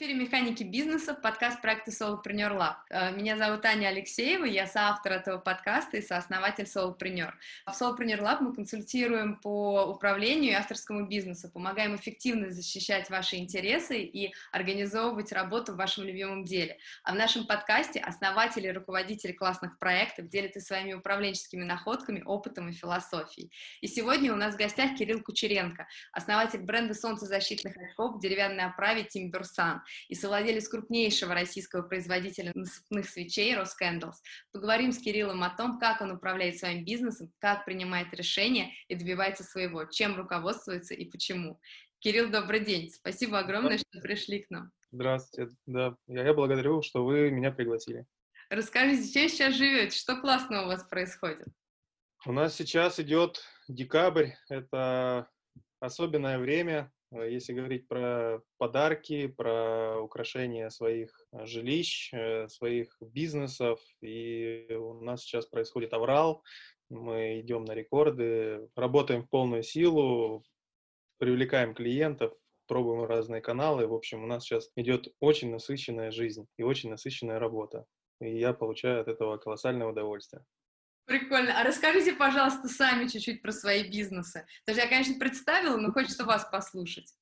эфире «Механики бизнеса», подкаст проекта Solopreneur Lab. Э, меня зовут Аня Алексеева, я соавтор этого подкаста и сооснователь Solopreneur. В Solopreneur Lab мы консультируем по управлению и авторскому бизнесу, помогаем эффективно защищать ваши интересы и организовывать работу в вашем любимом деле. А в нашем подкасте основатели и руководители классных проектов делятся своими управленческими находками, опытом и философией. И сегодня у нас в гостях Кирилл Кучеренко, основатель бренда солнцезащитных очков в деревянной оправе Timbersan и совладелец крупнейшего российского производителя насыпных свечей Roskandles. Поговорим с Кириллом о том, как он управляет своим бизнесом, как принимает решения и добивается своего, чем руководствуется и почему. Кирилл, добрый день. Спасибо огромное, что пришли к нам. Здравствуйте. Да, я благодарю, что вы меня пригласили. Расскажите, чем сейчас живете? Что классного у вас происходит? У нас сейчас идет декабрь. Это особенное время. Э, если говорить про подарки, про украшение своих э, жилищ, э, своих бизнесов, и у нас сейчас происходит аврал, мы идем на рекорды, работаем в полную силу, привлекаем клиентов, пробуем разные каналы. В общем, у нас сейчас идет очень насыщенная жизнь и очень насыщенная работа. И я получаю от этого колоссальное удовольствие. Прикольно. А расскажите, пожалуйста, сами чуть-чуть про свои бизнесы. Даже я, конечно, представила, но хочется вас послушать.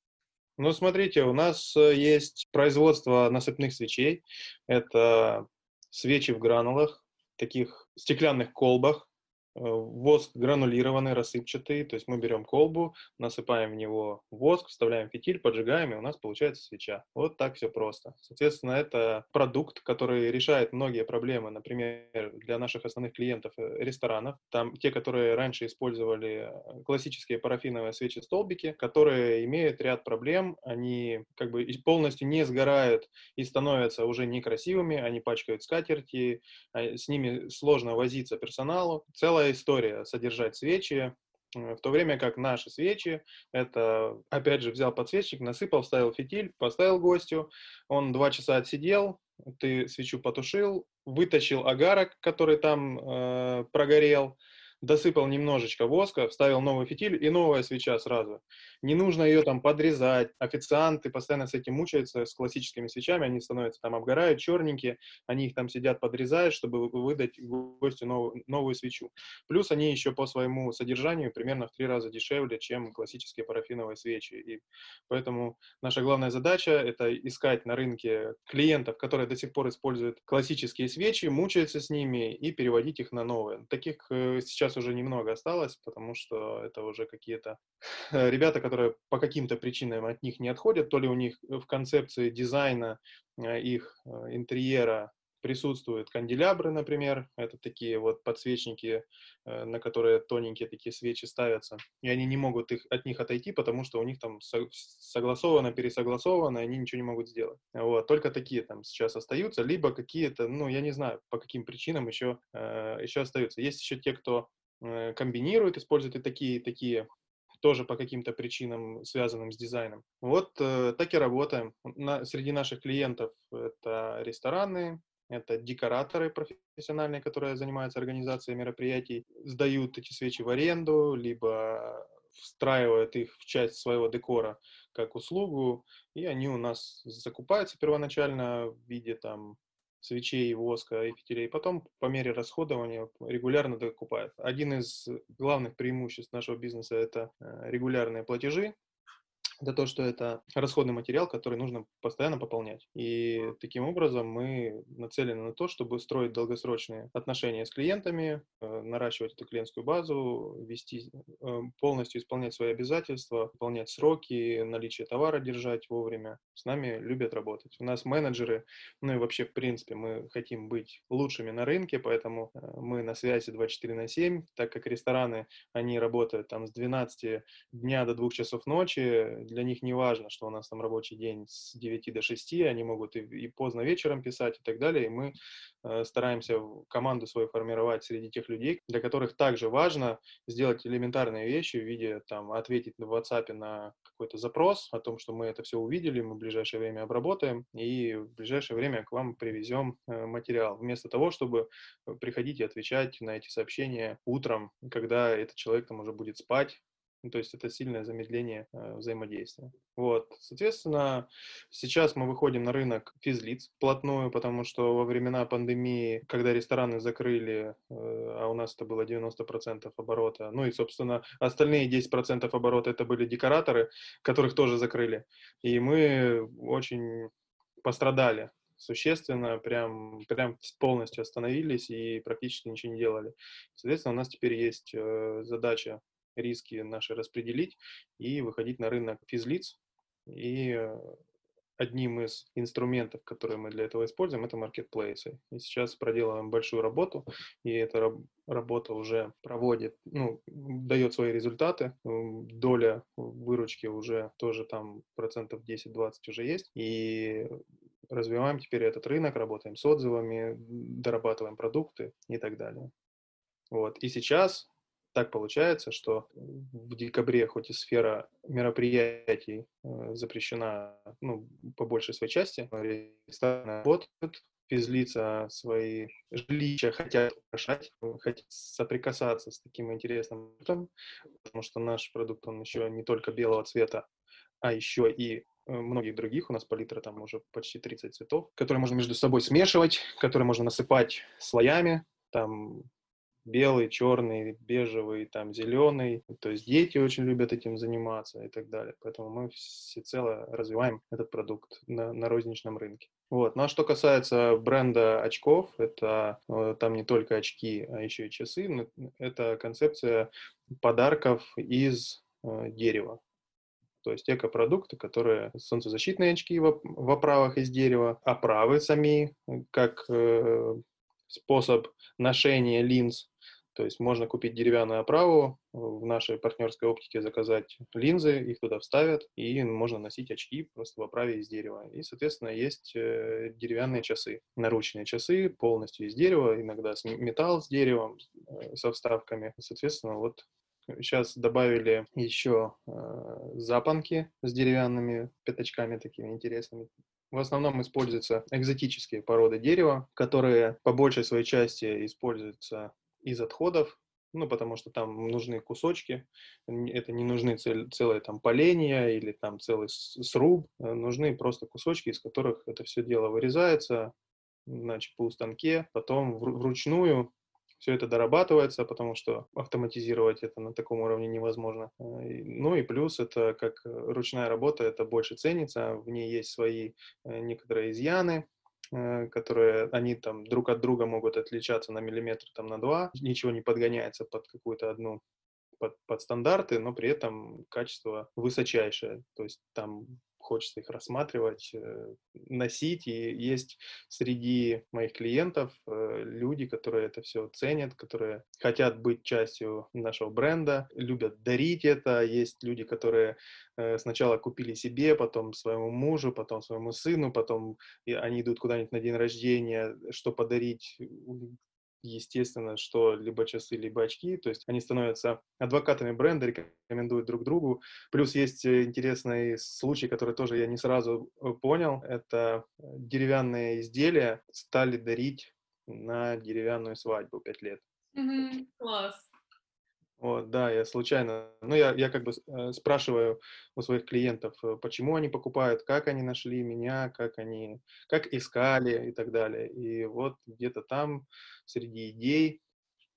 Ну, смотрите, у нас э, есть производство насыпных свечей. Это свечи в гранулах, таких стеклянных колбах, воск гранулированный, рассыпчатый, то есть мы берем колбу, насыпаем в него воск, вставляем фитиль, поджигаем, и у нас получается свеча. Вот так все просто. Соответственно, это продукт, который решает многие проблемы, например, для наших основных клиентов э, ресторанов. Там те, которые раньше использовали э, классические парафиновые свечи-столбики, которые имеют ряд проблем, они как бы полностью не сгорают и становятся уже некрасивыми, они пачкают скатерти, а, с ними сложно возиться персоналу. Целая целая история содержать свечи, в то время как наши свечи, это, опять же, взял подсвечник, насыпал, вставил фитиль, поставил гостю, он два часа отсидел, ты свечу потушил, вытащил агарок, который там э, прогорел, досыпал немножечко воска, вставил новый фитиль и новая свеча сразу. Не нужно ее там подрезать. Официанты постоянно с этим мучаются, с классическими свечами, они становятся там обгорают, черненькие, они их там сидят, подрезают, чтобы выдать гостю новую, новую свечу. Плюс они еще по своему содержанию примерно в три раза дешевле, чем классические парафиновые свечи. И поэтому наша главная задача — это искать на рынке клиентов, которые до сих пор используют классические свечи, мучаются с ними и переводить их на новые. Таких э, сейчас сейчас уже немного осталось, потому что это уже какие-то э, ребята, которые по каким-то причинам от них не отходят, то ли у них в концепции дизайна э, их э, интерьера присутствуют канделябры, например, это такие вот подсвечники, на которые тоненькие такие свечи ставятся, и они не могут их, от них отойти, потому что у них там согласовано, пересогласовано, и они ничего не могут сделать. Вот, только такие там сейчас остаются, либо какие-то, ну, я не знаю, по каким причинам еще, еще остаются. Есть еще те, кто Э, комбинируют, используют и такие, такие тоже по каким-то причинам, связанным с дизайном. Вот э, так и работаем. На, среди наших клиентов это рестораны, это декораторы профессиональные, которые занимаются организацией мероприятий, сдают эти свечи в аренду, либо встраивают их в часть своего декора как услугу, и они у нас закупаются первоначально в виде там свечей, воска и фитилей. Потом по мере расходования регулярно докупают. Один из главных преимуществ нашего бизнеса – это э, регулярные платежи это то, что это расходный материал, который нужно постоянно пополнять. И таким образом мы нацелены на то, чтобы строить долгосрочные отношения с клиентами, э, наращивать эту клиентскую базу, вести, э, полностью исполнять свои обязательства, выполнять сроки, наличие товара держать вовремя. С нами любят работать. У нас менеджеры, ну и вообще, в принципе, мы хотим быть лучшими на рынке, поэтому э, мы на связи 24 на 7, так как рестораны, они работают там с 12 дня до 2 часов ночи, для них не важно, что у нас там рабочий день с 9 до 6, они могут и, и поздно вечером писать и так далее, и мы э, стараемся команду свою формировать среди тех людей, для которых также важно сделать элементарные вещи в виде, там, ответить в WhatsApp на какой-то запрос о том, что мы это все увидели, мы в ближайшее время обработаем, и в ближайшее время к вам привезем э, материал, вместо того, чтобы приходить и отвечать на эти сообщения утром, когда этот человек там уже будет спать, Ну, то есть это сильное замедление э, взаимодействия. Вот, соответственно, сейчас мы выходим на рынок физлиц плотную, потому что во времена пандемии, когда рестораны закрыли, э, а у нас это было 90% оборота, ну и, собственно, остальные 10% оборота это были декораторы, которых тоже закрыли. И мы очень пострадали существенно, прям, прям полностью остановились и практически ничего не делали. Соответственно, у нас теперь есть э, задача риски наши распределить и выходить на рынок физлиц. И э, одним из инструментов, которые мы для этого используем, это маркетплейсы. И сейчас проделываем большую работу, и эта работа уже проводит, ну, дает свои результаты. Доля выручки уже тоже там процентов 10-20 уже есть. И развиваем теперь этот рынок, работаем с отзывами, дорабатываем продукты и так далее. Вот. И сейчас так получается, что в декабре, хоть и сфера мероприятий э, запрещена ну, по большей своей части, рестораны работают, физлица свои жилища хотят украшать, хотят соприкасаться с таким интересным продуктом, потому что наш продукт, он еще не только белого цвета, а еще и э, многих других. У нас палитра там уже почти 30 цветов, которые можно между собой смешивать, которые можно насыпать слоями. Там белый, черный, бежевый, там зеленый. То есть дети очень любят этим заниматься и так далее. Поэтому мы всецело развиваем этот продукт на, на розничном рынке. Вот. Ну а что касается бренда очков, это э, там не только очки, а еще и часы. Это концепция подарков из э, дерева. То есть экопродукты, которые солнцезащитные очки в, в оправах из дерева, оправы сами, как э, способ ношения линз то есть можно купить деревянную оправу, в нашей партнерской оптике заказать линзы, их туда вставят, и можно носить очки просто в оправе из дерева. И, соответственно, есть э, деревянные часы, наручные часы полностью из дерева, иногда металл с деревом, э, со вставками. Соответственно, вот Сейчас добавили еще э, запонки с деревянными пятачками такими интересными. В основном используются экзотические породы дерева, которые по большей своей части используются из отходов, ну, потому что там нужны кусочки, это не нужны цель, целые там поленья или там целый сруб, э, нужны просто кусочки, из которых это все дело вырезается на ЧПУ станке, потом вручную все это дорабатывается, потому что автоматизировать это на таком уровне невозможно. Э, ну и плюс это как ручная работа, это больше ценится, в ней есть свои э, некоторые изъяны, Э, которые они там друг от друга могут отличаться на миллиметр, там на два, ничего не подгоняется под какую-то одну под, под стандарты, но при этом качество высочайшее. То есть там хочется их рассматривать, э, носить. И есть среди моих клиентов э, люди, которые это все ценят, которые хотят быть частью нашего бренда, любят дарить это. Есть люди, которые э, сначала купили себе, потом своему мужу, потом своему сыну, потом они идут куда-нибудь на день рождения, что подарить естественно, что либо часы, либо очки, то есть они становятся адвокатами бренда, рекомендуют друг другу. Плюс есть э, интересный случай, который тоже я не сразу э, понял, это э, деревянные изделия стали дарить на деревянную свадьбу пять лет. Mm-hmm. Класс. Вот, да, я случайно, ну, я, я как бы э, спрашиваю у своих клиентов, э, почему они покупают, как они нашли меня, как они, как искали и так далее. И вот где-то там среди идей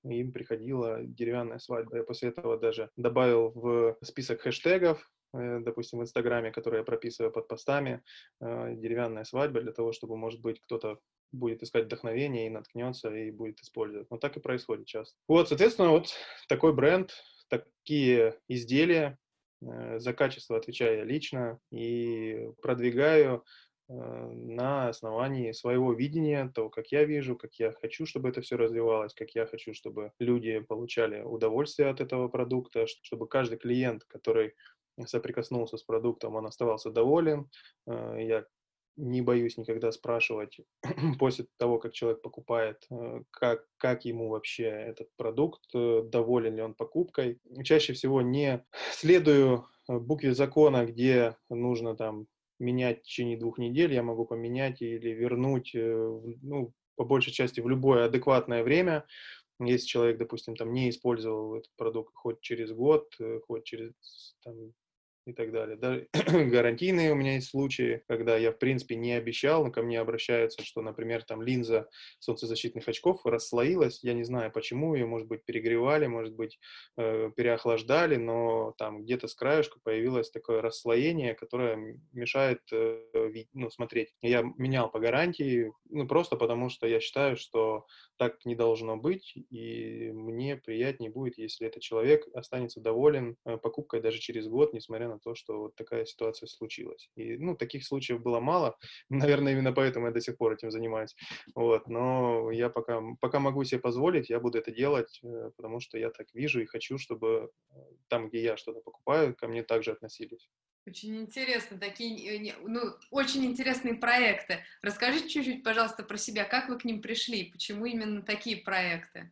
им приходила деревянная свадьба. Я после этого даже добавил в список хэштегов, э, допустим, в Инстаграме, которые я прописываю под постами, деревянная свадьба для того, чтобы, может быть, кто-то будет искать вдохновение и наткнется и будет использовать. Но так и происходит часто. Вот, соответственно, вот такой бренд, такие изделия, э, за качество отвечаю лично и продвигаю э, на основании своего видения, того, как я вижу, как я хочу, чтобы это все развивалось, как я хочу, чтобы люди получали удовольствие от этого продукта, чтобы каждый клиент, который соприкоснулся с продуктом, он оставался доволен. Э, я не боюсь никогда спрашивать после того, как человек покупает, э, как, как ему вообще этот продукт, э, доволен ли он покупкой. Чаще всего не следую э, букве закона, где нужно там менять в течение двух недель, я могу поменять или вернуть, ну, по большей части в любое адекватное время, Если человек, допустим, там не использовал этот продукт хоть через год, хоть через там, и так далее. Да, гарантийные у меня есть случаи, когда я, в принципе, не обещал, но ко мне обращаются, что, например, там линза солнцезащитных очков расслоилась, я не знаю почему, ее, может быть, перегревали, может быть, э, переохлаждали, но там где-то с краешка появилось такое расслоение, которое мешает э, ну, смотреть. Я менял по гарантии, ну, просто потому что я считаю, что так не должно быть, и мне приятнее будет, если этот человек останется доволен э, покупкой даже через год, несмотря на то, что вот такая ситуация случилась. И, ну, таких случаев было мало, наверное, именно поэтому я до сих пор этим занимаюсь. Вот, но я пока, пока могу себе позволить, я буду это делать, э, потому что я так вижу и хочу, чтобы э, там, где я что-то покупаю, ко мне также относились. Очень интересно, такие, ну, очень интересные проекты. Расскажите чуть-чуть, пожалуйста, про себя, как вы к ним пришли, почему именно такие проекты?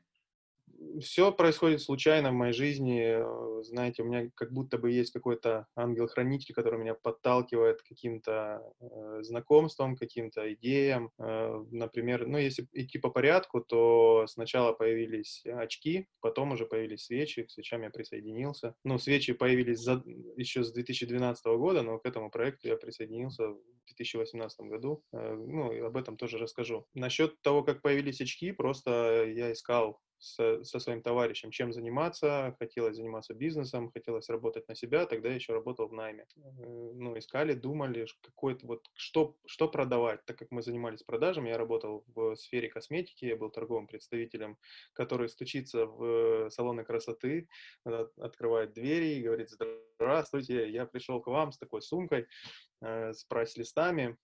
Все происходит случайно в моей жизни. Э, знаете, у меня как будто бы есть какой-то ангел-хранитель, который меня подталкивает к каким-то э, знакомствам, каким-то идеям. Э, например, ну, если идти по порядку, то сначала появились очки, потом уже появились свечи, к свечам я присоединился. Ну, свечи появились за, еще с 2012 года, но к этому проекту я присоединился в 2018 году. Э, ну, об этом тоже расскажу. Насчет того, как появились очки, просто я искал со, со своим товарищем, чем заниматься, хотелось заниматься бизнесом, хотелось работать на себя, тогда я еще работал в найме. Э, ну, искали, думали, какой-то вот, что, что продавать, так как мы занимались продажами, я работал в сфере косметики, я был торговым представителем, который стучится в салоны красоты, открывает двери и говорит, здравствуйте, я пришел к вам с такой сумкой, э, с прайс-листами,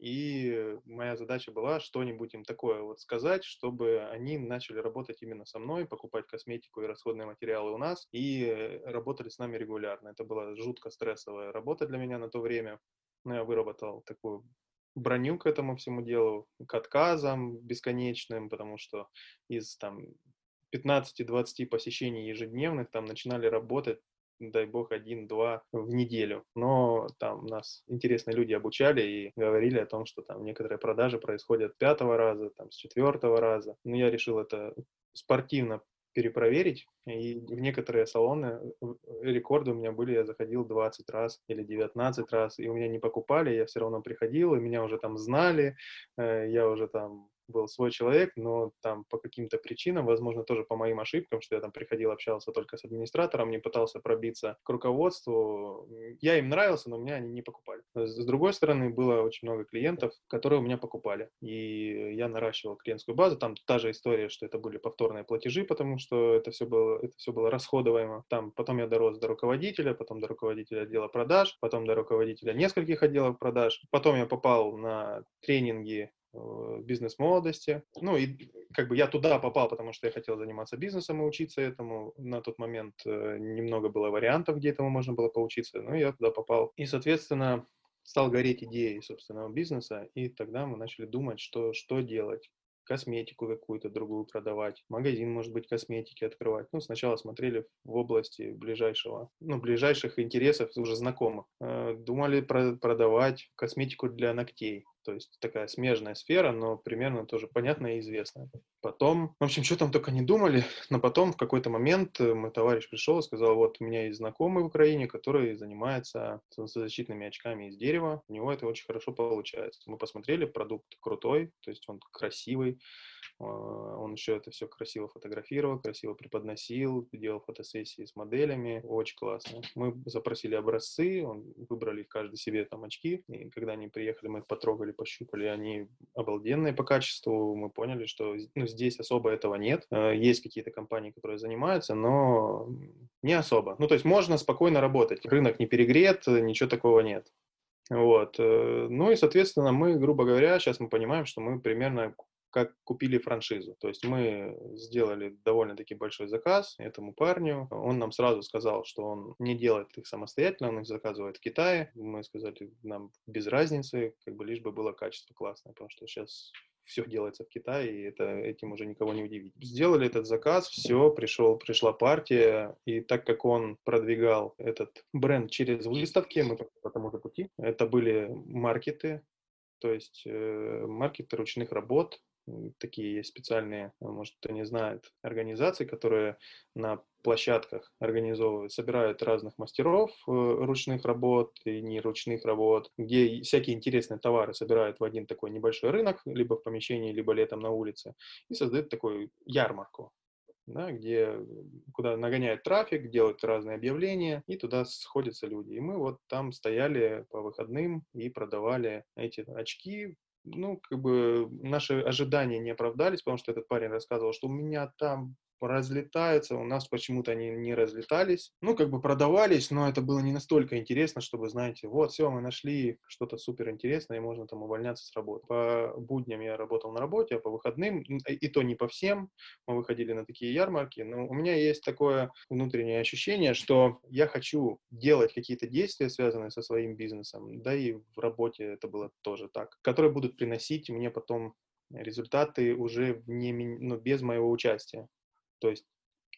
и моя задача была что-нибудь им такое вот сказать, чтобы они начали работать именно со мной, покупать косметику и расходные материалы у нас, и работали с нами регулярно. Это была жутко стрессовая работа для меня на то время. Но я выработал такую броню к этому всему делу, к отказам бесконечным, потому что из там 15-20 посещений ежедневных там начинали работать дай бог, один-два в неделю. Но там нас интересные люди обучали и говорили о том, что там некоторые продажи происходят пятого раза, там с четвертого раза. Но я решил это спортивно перепроверить, и в некоторые салоны рекорды у меня были, я заходил 20 раз или 19 раз, и у меня не покупали, я все равно приходил, и меня уже там знали, э, я уже там был свой человек, но там по каким-то причинам, возможно, тоже по моим ошибкам, что я там приходил, общался только с администратором, не пытался пробиться к руководству. Я им нравился, но меня они не покупали. С другой стороны, было очень много клиентов, которые у меня покупали. И я наращивал клиентскую базу. Там та же история, что это были повторные платежи, потому что это все было, это все было расходуемо. Там потом я дорос до руководителя, потом до руководителя отдела продаж, потом до руководителя нескольких отделов продаж. Потом я попал на тренинги Э, бизнес-молодости. Ну и как бы я туда попал, потому что я хотел заниматься бизнесом и учиться этому. На тот момент э, немного было вариантов, где этому можно было поучиться, но я туда попал. И, соответственно, стал гореть идеей собственного бизнеса, и тогда мы начали думать, что, что делать косметику какую-то другую продавать, магазин, может быть, косметики открывать. Ну, сначала смотрели в области ближайшего, ну, ближайших интересов уже знакомых. Э, думали про продавать косметику для ногтей. То есть такая смежная сфера, но примерно тоже понятная и известная. Потом, в общем, что там только не думали, но потом в какой-то момент э, мой товарищ пришел и сказал, вот у меня есть знакомый в Украине, который занимается солнцезащитными очками из дерева, у него это очень хорошо получается. Мы посмотрели, продукт крутой, то есть он красивый, а, он еще это все красиво фотографировал, красиво преподносил, делал фотосессии с моделями. Очень классно. Мы запросили образцы, он, выбрали каждый себе там очки. И когда они приехали, мы их потрогали, пощупали. Они обалденные по качеству. Мы поняли, что ну, здесь особо этого нет. А, есть какие-то компании, которые занимаются, но не особо. Ну, то есть можно спокойно работать. Рынок не перегрет, ничего такого нет. Вот. Э, ну и, соответственно, мы, грубо говоря, сейчас мы понимаем, что мы примерно как купили франшизу. То есть мы сделали довольно-таки большой заказ этому парню. Он нам сразу сказал, что он не делает их самостоятельно, он их заказывает в Китае. Мы сказали, нам без разницы, как бы лишь бы было качество классное, потому что сейчас все делается в Китае, и это, этим уже никого не удивить. Сделали этот заказ, все, пришел, пришла партия, и так как он продвигал этот бренд через выставки, мы по тому же пути, это были маркеты, то есть э, маркеты ручных работ, такие есть специальные, может, кто не знает, организации, которые на площадках организовывают, собирают разных мастеров э, ручных работ и неручных работ, где всякие интересные товары собирают в один такой небольшой рынок, либо в помещении, либо летом на улице, и создают такую ярмарку да, где, куда нагоняют трафик, делают разные объявления, и туда сходятся люди. И мы вот там стояли по выходным и продавали эти очки. Ну, как бы наши ожидания не оправдались, потому что этот парень рассказывал, что у меня там разлетаются, у нас почему-то они не разлетались. Ну, как бы продавались, но это было не настолько интересно, чтобы, знаете, вот, все, мы нашли что-то супер интересное, и можно там увольняться с работы. По будням я работал на работе, а по выходным, и то не по всем, мы выходили на такие ярмарки, но у меня есть такое внутреннее ощущение, что я хочу делать какие-то действия, связанные со своим бизнесом, да и в работе это было тоже так, которые будут приносить мне потом результаты уже не, ну, без моего участия. То есть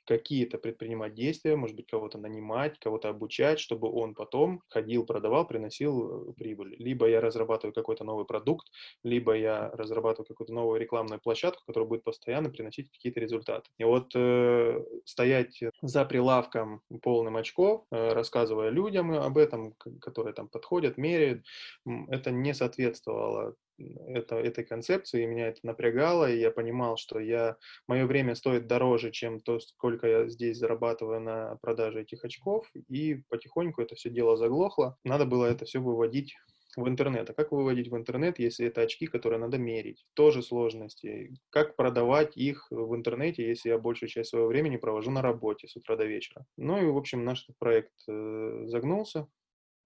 какие-то предпринимать действия, может быть, кого-то нанимать, кого-то обучать, чтобы он потом ходил, продавал, приносил э, прибыль. Либо я разрабатываю какой-то новый продукт, либо я разрабатываю какую-то новую рекламную площадку, которая будет постоянно приносить какие-то результаты. И вот э, стоять за прилавком полным очков, э, рассказывая людям об этом, которые там подходят, меряют, это не соответствовало это, этой концепции, и меня это напрягало, и я понимал, что я, мое время стоит дороже, чем то, сколько я здесь зарабатываю на продаже этих очков, и потихоньку это все дело заглохло. Надо было это все выводить в интернет. А как выводить в интернет, если это очки, которые надо мерить? Тоже сложности. Как продавать их в интернете, если я большую часть своего времени провожу на работе с утра до вечера? Ну и, в общем, наш проект э, загнулся,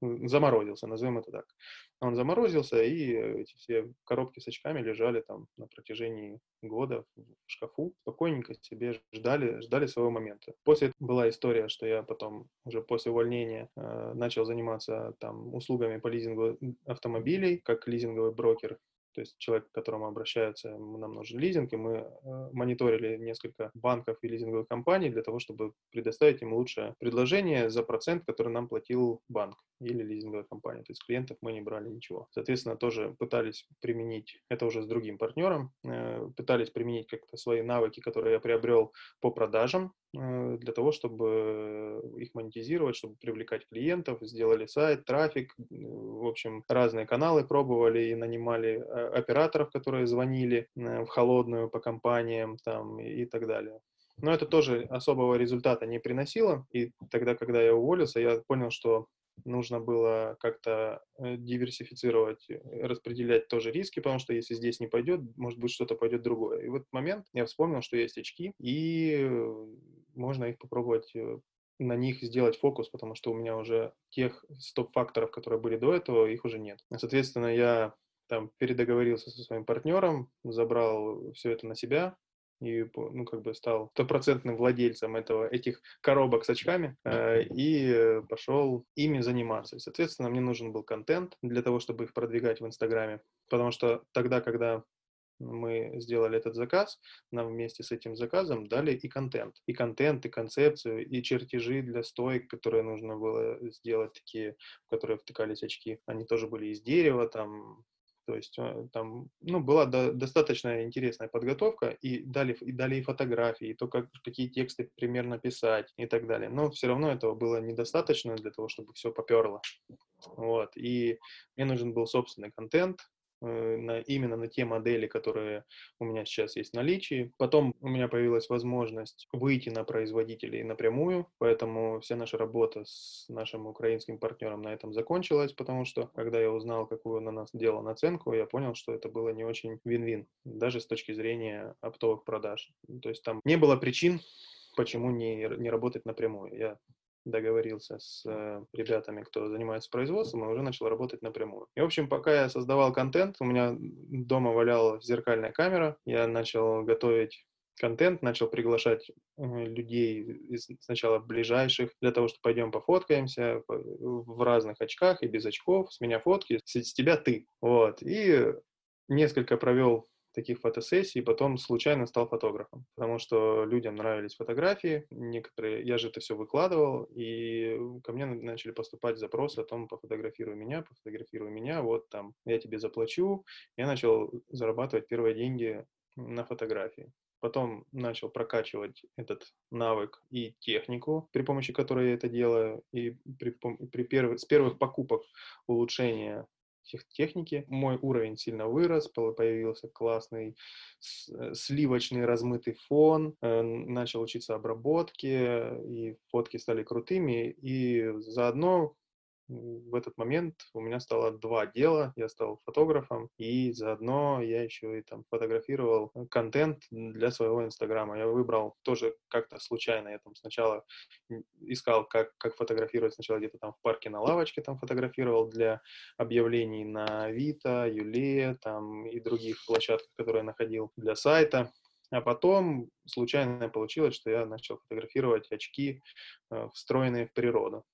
заморозился, назовем это так. Он заморозился, и эти все коробки с очками лежали там на протяжении года в шкафу, спокойненько себе ждали, ждали своего момента. После была история, что я потом уже после увольнения э, начал заниматься там услугами по лизингу автомобилей, как лизинговый брокер, то есть человек, к которому обращаются, нам нужен лизинг, и мы э, мониторили несколько банков и лизинговых компаний для того, чтобы предоставить им лучшее предложение за процент, который нам платил банк или лизинговая компания. То есть клиентов мы не брали ничего. Соответственно, тоже пытались применить, это уже с другим партнером, э, пытались применить как-то свои навыки, которые я приобрел по продажам, для того, чтобы их монетизировать, чтобы привлекать клиентов, сделали сайт, трафик, в общем, разные каналы пробовали и нанимали операторов, которые звонили э, в холодную по компаниям там и, так далее. Но это тоже особого результата не приносило. И тогда, когда я уволился, я понял, что нужно было как-то э, диверсифицировать, э, распределять тоже риски, потому что если здесь не пойдет, может быть, что-то пойдет другое. И в этот момент я вспомнил, что есть очки, и можно их попробовать на них сделать фокус, потому что у меня уже тех стоп-факторов, которые были до этого, их уже нет. Соответственно, я там передоговорился со своим партнером, забрал все это на себя, и, ну, как бы стал стопроцентным владельцем этого, этих коробок с очками э, и пошел ими заниматься. И, соответственно, мне нужен был контент для того, чтобы их продвигать в Инстаграме, потому что тогда, когда мы сделали этот заказ, нам вместе с этим заказом дали и контент. И контент, и концепцию, и чертежи для стоек, которые нужно было сделать, такие, в которые втыкались очки. Они тоже были из дерева, там то есть э, там, ну, была до, достаточно интересная подготовка, и дали, и дали и фотографии, и то, как, какие тексты примерно писать и так далее. Но все равно этого было недостаточно для того, чтобы все поперло. Вот. И мне нужен был собственный контент, на, именно на те модели, которые у меня сейчас есть в наличии. Потом у меня появилась возможность выйти на производителей напрямую, поэтому вся наша работа с нашим украинским партнером на этом закончилась, потому что когда я узнал, какую на нас делал наценку, я понял, что это было не очень вин-вин, даже с точки зрения оптовых продаж. То есть там не было причин, почему не, не работать напрямую. Я договорился с э, ребятами, кто занимается производством, и уже начал работать напрямую. И, в общем, пока я создавал контент, у меня дома валяла зеркальная камера, я начал готовить контент, начал приглашать э, людей из сначала ближайших для того, чтобы пойдем пофоткаемся в разных очках и без очков, с меня фотки, с, с тебя ты. Вот. И несколько провел таких фотосессий, потом случайно стал фотографом, потому что людям нравились фотографии, некоторые, я же это все выкладывал, и ко мне начали поступать запросы о том, пофотографируй меня, пофотографируй меня, вот там, я тебе заплачу. Я начал зарабатывать первые деньги на фотографии. Потом начал прокачивать этот навык и технику, при помощи которой я это делаю, и при, при перв, с первых покупок улучшения техники. Мой уровень сильно вырос, появился классный э, сливочный размытый фон, э, начал учиться обработке, и фотки стали крутыми, и заодно в этот момент у меня стало два дела. Я стал фотографом, и заодно я еще и там фотографировал контент для своего инстаграма. Я выбрал тоже как-то случайно. Я там сначала искал, как, как фотографировать. Сначала где-то там в парке на лавочке там фотографировал для объявлений на Авито, Юле там и других площадках, которые я находил для сайта. А потом случайно получилось, что я начал фотографировать очки, э, встроенные в природу.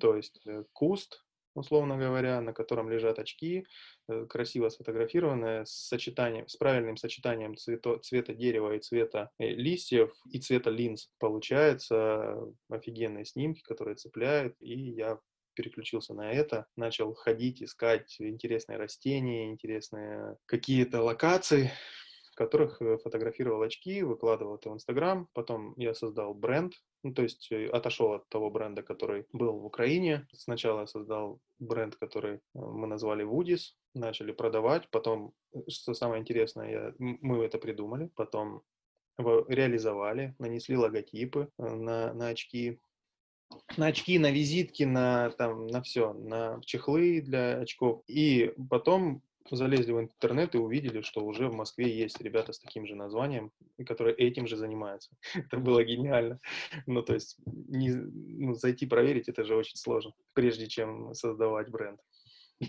То есть э, куст, условно говоря, на котором лежат очки, э, красиво сфотографированные, с сочетанием, с правильным сочетанием цвето, цвета дерева и цвета э, листьев и цвета линз. Получается офигенные снимки, которые цепляют, и я переключился на это, начал ходить, искать интересные растения, интересные какие-то локации, в которых фотографировал очки, выкладывал это в Инстаграм. Потом я создал бренд, ну, то есть э, отошел от того бренда, который был в Украине. Сначала я создал бренд, который э, мы назвали Woodies, начали продавать. Потом, э, что самое интересное, я, мы это придумали. Потом реализовали, нанесли логотипы на, на очки, на очки, на визитки, на, там, на все, на чехлы для очков. И потом залезли в интернет и увидели, что уже в Москве есть ребята с таким же названием, которые этим же занимаются. это было гениально. Ну, то есть не, ну, зайти проверить, это же очень сложно, прежде чем создавать бренд.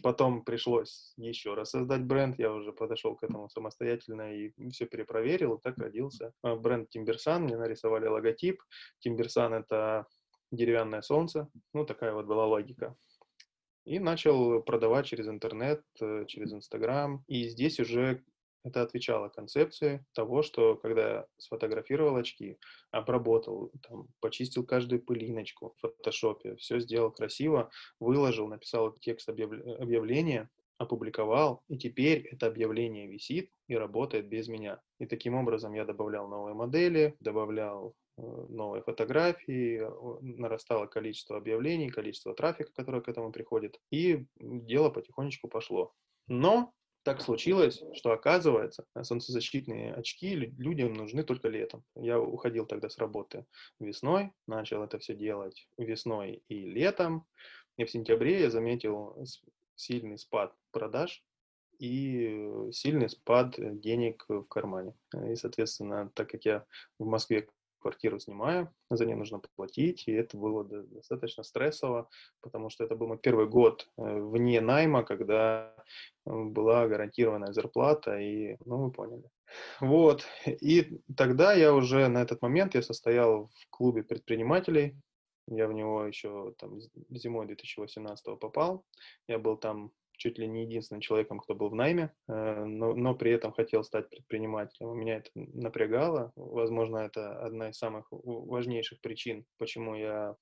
Потом пришлось еще раз создать бренд, я уже подошел к этому самостоятельно и все перепроверил, так родился а, бренд Тимберсан, мне нарисовали логотип. Тимберсан — это деревянное солнце, ну, такая вот была логика. И начал продавать через интернет, э, через Инстаграм. И здесь уже это отвечало концепции того, что когда сфотографировал очки, обработал, там, почистил каждую пылиночку в фотошопе, все сделал красиво, выложил, написал текст объявления, опубликовал, и теперь это объявление висит и работает без меня. И таким образом я добавлял новые модели, добавлял Э, новые фотографии, нарастало количество объявлений, количество трафика, которое к этому приходит, и дело потихонечку пошло. Но так случилось, что оказывается, солнцезащитные очки людям нужны только летом. Я уходил тогда с работы весной, начал это все делать весной и летом. И в сентябре я заметил сильный спад продаж и сильный спад денег в кармане. И, соответственно, так как я в Москве квартиру снимаю, за нее нужно платить, и это было достаточно стрессово, потому что это был мой первый год э, вне найма, когда э, была гарантированная зарплата, и, ну, вы поняли. Вот, и тогда я уже на этот момент, я состоял в клубе предпринимателей, я в него еще там зимой 2018 попал, я был там чуть ли не единственным человеком, кто был в найме, э, но, но при этом хотел стать предпринимателем. Меня это напрягало. Возможно, это одна из самых важнейших причин, почему я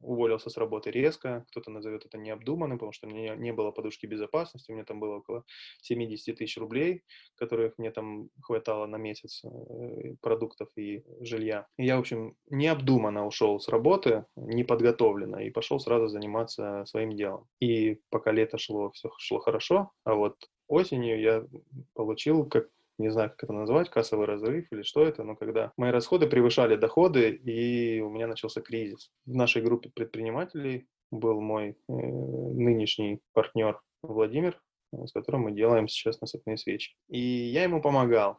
уволился с работы резко, кто-то назовет это необдуманным, потому что у меня не было подушки безопасности, у меня там было около 70 тысяч рублей, которых мне там хватало на месяц э, продуктов и жилья. И я, в общем, необдуманно ушел с работы, неподготовленно, и пошел сразу заниматься своим делом. И пока лето шло, все шло хорошо, а вот осенью я получил, как не знаю, как это назвать, кассовый разрыв или что это, но когда мои расходы превышали доходы, и у меня начался кризис. В нашей группе предпринимателей был мой э, нынешний партнер Владимир, с которым мы делаем сейчас насыпные свечи. И я ему помогал.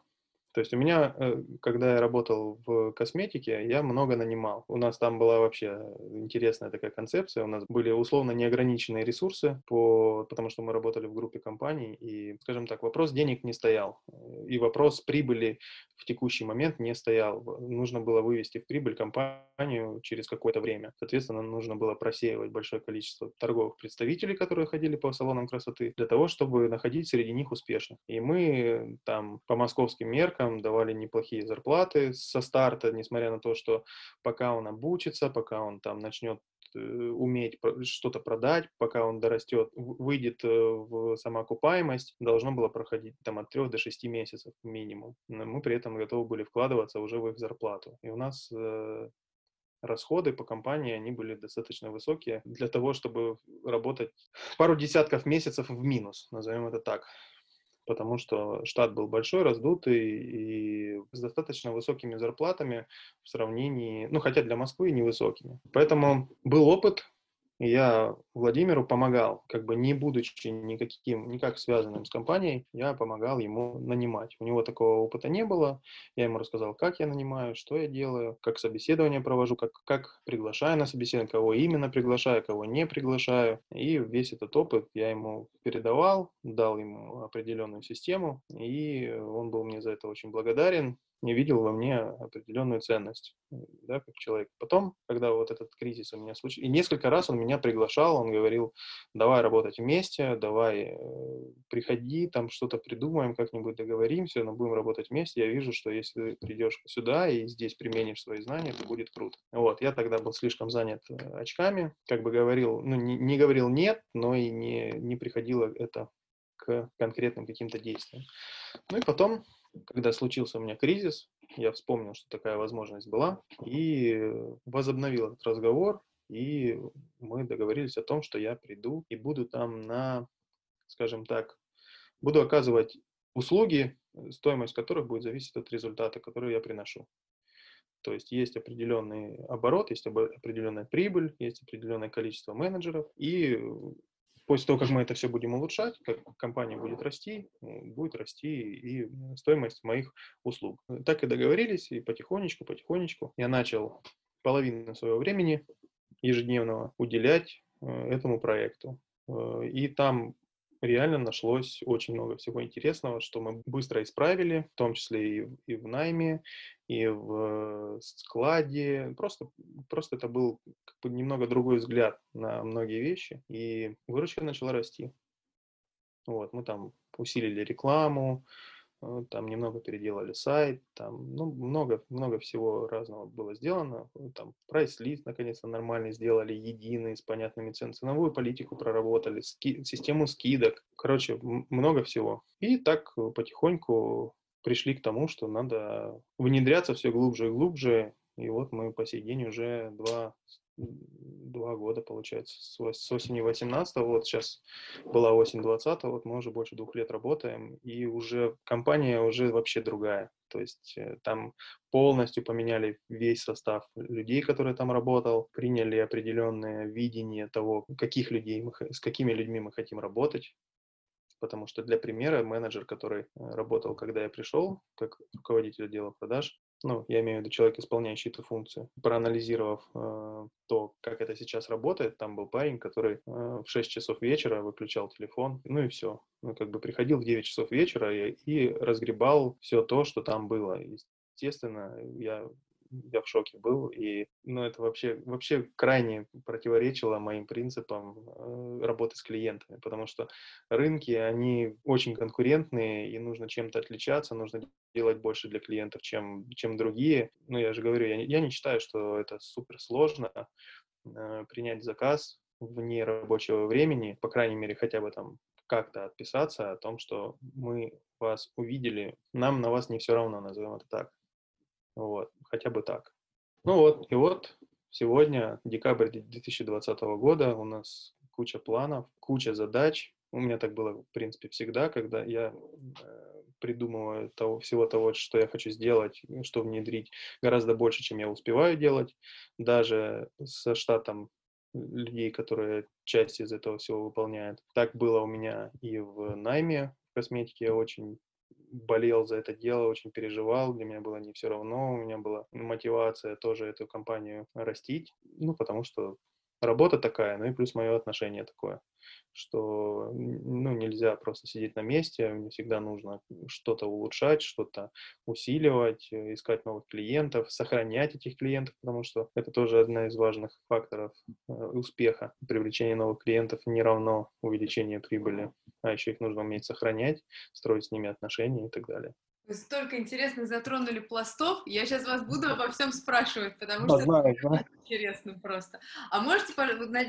То есть у меня, э, когда я работал в косметике, я много нанимал. У нас там была вообще интересная такая концепция. У нас были условно неограниченные ресурсы, по, потому что мы работали в группе компаний. И, скажем так, вопрос денег не стоял. И вопрос прибыли в текущий момент не стоял. Нужно было вывести в прибыль компанию через какое-то время. Соответственно, нужно было просеивать большое количество торговых представителей, которые ходили по салонам красоты, для того, чтобы находить среди них успешных. И мы там по московским меркам давали неплохие зарплаты со старта, несмотря на то, что пока он обучится, пока он там начнет уметь что-то продать, пока он дорастет, выйдет э, в самоокупаемость, должно было проходить там от 3 до 6 месяцев минимум. Но мы при этом готовы были вкладываться уже в их зарплату. И у нас э, расходы по компании, они были достаточно высокие для того, чтобы работать пару десятков месяцев в минус, назовем это так потому что штат был большой, раздутый и с достаточно высокими зарплатами в сравнении, ну, хотя для Москвы невысокими. Поэтому был опыт, я Владимиру помогал, как бы не будучи никаким, никак связанным с компанией, я помогал ему нанимать. У него такого опыта не было. Я ему рассказал, как я нанимаю, что я делаю, как собеседование провожу, как, как приглашаю на собеседование, кого именно приглашаю, кого не приглашаю. И весь этот опыт я ему передавал, дал ему определенную систему, и он был мне за это очень благодарен не видел во мне определенную ценность, да, как человек. Потом, когда вот этот кризис у меня случился, и несколько раз он меня приглашал, он говорил, давай работать вместе, давай э, приходи, там что-то придумаем, как-нибудь договоримся, но будем работать вместе. Я вижу, что если ты придешь сюда и здесь применишь свои знания, то будет круто. Вот, я тогда был слишком занят э, очками, как бы говорил, ну, не, не говорил нет, но и не, не приходило это к конкретным каким-то действиям. Ну и потом когда случился у меня кризис, я вспомнил, что такая возможность была, и возобновил этот разговор, и мы договорились о том, что я приду и буду там на, скажем так, буду оказывать услуги, стоимость которых будет зависеть от результата, который я приношу. То есть есть определенный оборот, есть определенная прибыль, есть определенное количество менеджеров, и после того, как мы это все будем улучшать, как компания будет расти, будет расти и стоимость моих услуг. Так и договорились, и потихонечку, потихонечку я начал половину своего времени ежедневного уделять э, этому проекту. Э, и там реально нашлось очень много всего интересного, что мы быстро исправили, в том числе и, и в найме, и в складе. Просто, просто это был как бы немного другой взгляд на многие вещи, и выручка начала расти. Вот, мы там усилили рекламу, Э, там немного переделали сайт, там, ну, много, много всего разного было сделано, э, там, прайс-лист наконец-то нормальный сделали, единый, с понятными ценами, ценовую политику проработали, ски, систему скидок, короче, много всего. И так э, потихоньку пришли к тому, что надо внедряться все глубже и глубже, и вот мы по сей день уже два два года, получается, с осени 18 вот сейчас была осень 20 вот мы уже больше двух лет работаем, и уже компания уже вообще другая. То есть э, там полностью поменяли весь состав людей, которые там работал, приняли определенное видение того, каких людей мы, с какими людьми мы хотим работать. Потому что для примера менеджер, который э, работал, когда я пришел, как руководитель отдела продаж, ну, я имею в виду человек, исполняющий эту функцию, проанализировав э, то, как это сейчас работает, там был парень, который э, в 6 часов вечера выключал телефон, ну и все. Ну, как бы приходил в 9 часов вечера и, и разгребал все то, что там было. Естественно, я я в шоке был, и ну, это вообще, вообще крайне противоречило моим принципам э, работы с клиентами, потому что рынки, они очень конкурентные, и нужно чем-то отличаться, нужно делать больше для клиентов, чем, чем другие. Ну, я же говорю, я не, я не считаю, что это супер сложно э, принять заказ вне рабочего времени, по крайней мере, хотя бы там как-то отписаться о том, что мы вас увидели, нам на вас не все равно, назовем это так. Вот, хотя бы так. Ну вот, и вот сегодня, декабрь 2020 года, у нас куча планов, куча задач. У меня так было, в принципе, всегда, когда я э, придумываю того, всего того, что я хочу сделать, что внедрить, гораздо больше, чем я успеваю делать. Даже со штатом людей, которые часть из этого всего выполняют. Так было у меня и в найме в косметике. Я очень болел за это дело, очень переживал, для меня было не все равно, у меня была мотивация тоже эту компанию растить, ну, потому что работа такая, ну и плюс мое отношение такое, что ну, нельзя просто сидеть на месте, мне всегда нужно что-то улучшать, что-то усиливать, э, искать новых клиентов, сохранять этих клиентов, потому что это тоже одна из важных факторов э, успеха. Привлечение новых клиентов не равно увеличение прибыли, а еще их нужно уметь сохранять, строить с ними отношения и так далее. Вы столько интересно затронули пластов. Я сейчас вас буду обо всем спрашивать, потому что знаю, это знаю. интересно просто. А можете,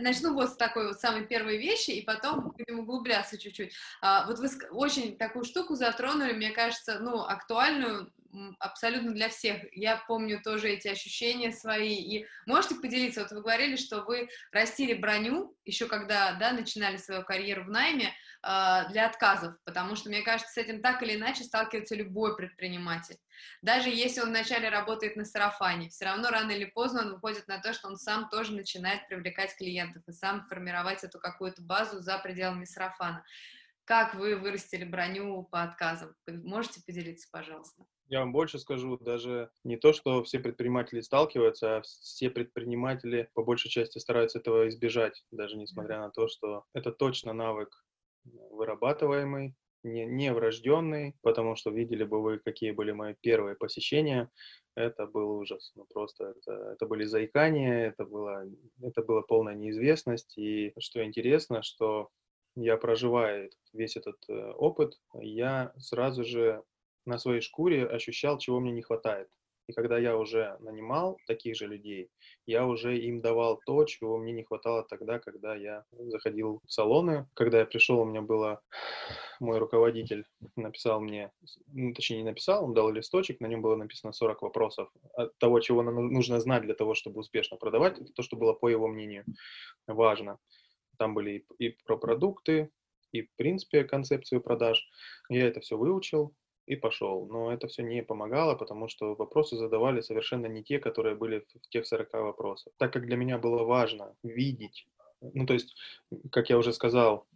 начну вот с такой вот самой первой вещи, и потом будем углубляться чуть-чуть. А, вот вы очень такую штуку затронули, мне кажется, ну, актуальную абсолютно для всех. Я помню тоже эти ощущения свои. И можете поделиться, вот вы говорили, что вы растили броню, еще когда, да, начинали свою карьеру в найме, э, для отказов, потому что, мне кажется, с этим так или иначе сталкивается любой предприниматель. Даже если он вначале работает на сарафане, все равно рано или поздно он выходит на то, что он сам тоже начинает привлекать клиентов и сам формировать эту какую-то базу за пределами сарафана. Как вы вырастили броню по отказам? Можете поделиться, пожалуйста? Я вам больше скажу, даже не то, что все предприниматели сталкиваются, а все предприниматели по большей части стараются этого избежать, даже несмотря на то, что это точно навык вырабатываемый, не, не врожденный, потому что видели бы вы, какие были мои первые посещения, это был ужас. Ну, просто это, это были заикания, это, было, это была полная неизвестность. И что интересно, что я проживая весь этот э, опыт, я сразу же на своей шкуре ощущал, чего мне не хватает. И когда я уже нанимал таких же людей, я уже им давал то, чего мне не хватало тогда, когда я заходил в салоны. Когда я пришел, у меня было мой руководитель написал мне, ну, точнее не написал, он дал листочек, на нем было написано 40 вопросов от того, чего нужно знать для того, чтобы успешно продавать, это то, что было по его мнению важно. Там были и про продукты, и в принципе концепцию продаж. Я это все выучил, и пошел. Но это все не помогало, потому что вопросы задавали совершенно не те, которые были в тех 40 вопросах. Так как для меня было важно видеть, ну то есть, как я уже сказал,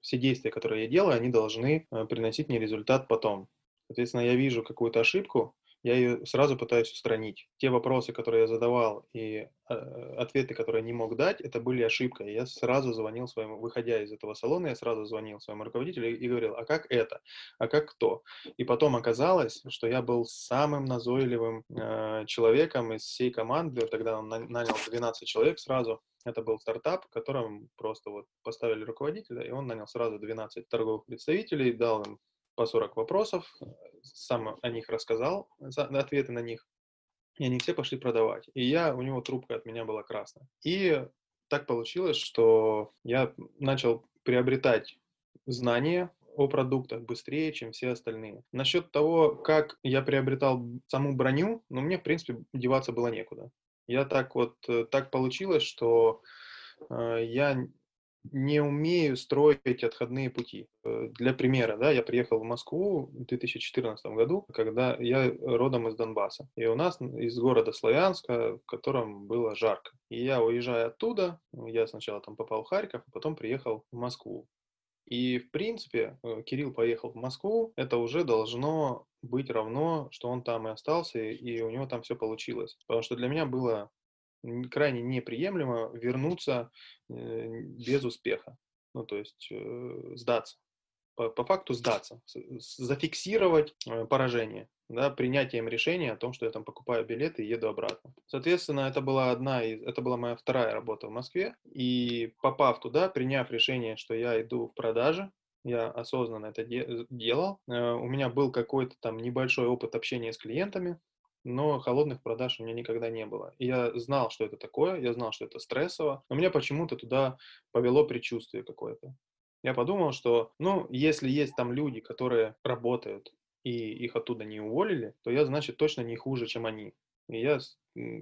все действия, которые я делаю, они должны э, приносить мне результат потом. Соответственно, я вижу какую-то ошибку, я ее сразу пытаюсь устранить. Те вопросы, которые я задавал, и э, ответы, которые не мог дать, это были ошибкой. Я сразу звонил своему, выходя из этого салона, я сразу звонил своему руководителю и говорил, а как это? А как кто? И потом оказалось, что я был самым назойливым э, человеком из всей команды. Тогда он нанял 12 человек сразу. Это был стартап, в котором просто вот поставили руководителя, и он нанял сразу 12 торговых представителей, дал им по 40 вопросов, сам о них рассказал, ответы на них, и они все пошли продавать. И я, у него трубка от меня была красная. И так получилось, что я начал приобретать знания о продуктах быстрее, чем все остальные. Насчет того, как я приобретал саму броню, ну, мне, в принципе, деваться было некуда. Я так вот, э, так получилось, что э, я не умею строить отходные пути. Э, для примера, да, я приехал в Москву в 2014 году, когда я родом из Донбасса. И у нас из города Славянска, в котором было жарко. И я, уезжая оттуда, я сначала там попал в Харьков, а потом приехал в Москву. И, в принципе, э, Кирилл поехал в Москву, это уже должно быть равно, что он там и остался, и у него там все получилось. Потому что для меня было крайне неприемлемо вернуться э, без успеха. Ну, то есть э, сдаться. По, по факту сдаться, зафиксировать э, поражение, да, принятием решения о том, что я там покупаю билеты и еду обратно. Соответственно, это была одна из, это была моя вторая работа в Москве, и попав туда, приняв решение, что я иду в продажи, я осознанно это де- делал. У меня был какой-то там небольшой опыт общения с клиентами, но холодных продаж у меня никогда не было. И я знал, что это такое, я знал, что это стрессово, но меня почему-то туда повело предчувствие какое-то. Я подумал, что, ну, если есть там люди, которые работают, и их оттуда не уволили, то я, значит, точно не хуже, чем они. И я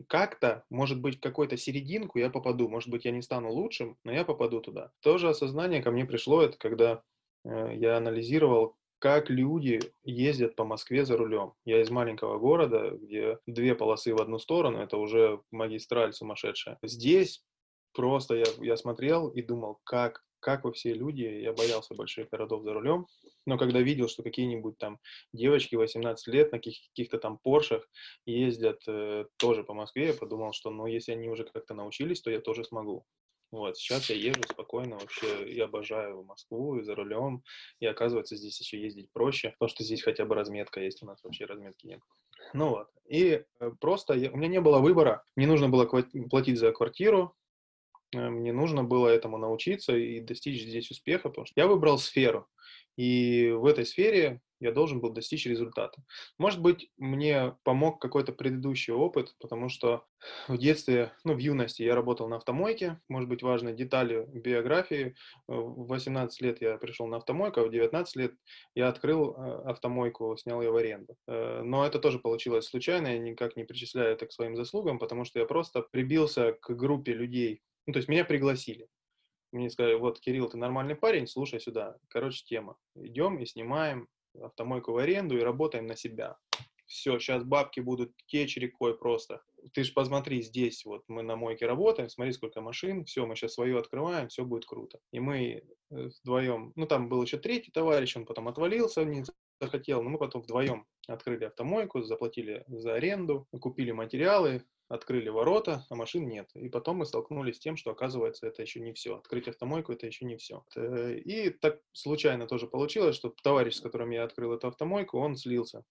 как-то, может быть, в какую-то серединку я попаду, может быть, я не стану лучшим, но я попаду туда. То же осознание ко мне пришло, это когда э, я анализировал, как люди ездят по Москве за рулем. Я из маленького города, где две полосы в одну сторону, это уже магистраль сумасшедшая. Здесь просто я, я смотрел и думал, как, как вы все люди, я боялся больших городов за рулем, но когда видел, что какие-нибудь там девочки 18 лет на каких-то там Поршах ездят э, тоже по Москве, я подумал, что ну если они уже как-то научились, то я тоже смогу. Вот, сейчас я езжу спокойно, вообще я обожаю Москву и за рулем, и оказывается здесь еще ездить проще, потому что здесь хотя бы разметка есть, у нас вообще разметки нет. Ну вот, и э, просто я, у меня не было выбора, мне нужно было платить за квартиру, э, мне нужно было этому научиться и достичь здесь успеха, потому что я выбрал сферу, и в этой сфере я должен был достичь результата. Может быть, мне помог какой-то предыдущий опыт, потому что в детстве, ну, в юности я работал на автомойке, может быть, важной деталью биографии. В 18 лет я пришел на автомойку, а в 19 лет я открыл э, автомойку, снял ее в аренду. Э, но это тоже получилось случайно, я никак не причисляю это к своим заслугам, потому что я просто прибился к группе людей, ну, то есть меня пригласили. Мне сказали, вот, Кирилл, ты нормальный парень, слушай сюда. Короче, тема. Идем и снимаем автомойку в аренду и работаем на себя. Все, сейчас бабки будут течь рекой просто. Ты же посмотри, здесь вот мы на мойке работаем, смотри, сколько машин, все, мы сейчас свою открываем, все будет круто. И мы э, вдвоем, ну там был еще третий товарищ, он потом отвалился, не захотел, но мы потом вдвоем открыли автомойку, заплатили за аренду, купили материалы, открыли ворота, а машин нет. И потом мы столкнулись с тем, что оказывается это еще не все. Открыть автомойку это еще не все. Э, и так случайно тоже получилось, что товарищ, с которым я открыл эту автомойку, он слился.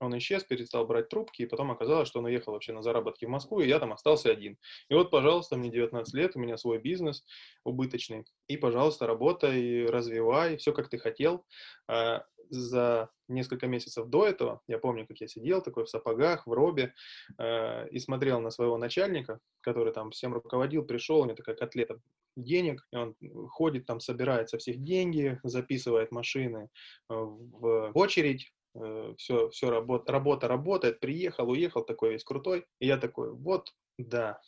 Он исчез, перестал брать трубки, и потом оказалось, что он уехал вообще на заработки в Москву, и я там остался один. И вот, пожалуйста, мне 19 лет, у меня свой бизнес убыточный, и, пожалуйста, работай, развивай, все как ты хотел. А, за несколько месяцев до этого, я помню, как я сидел такой в сапогах, в робе, э, и смотрел на своего начальника, который там всем руководил, пришел, у него такая котлета денег, и он ходит там, собирает со всех деньги, записывает машины э, в очередь, все, все работа, работа работает, приехал, уехал, такой весь крутой, и я такой, вот, да,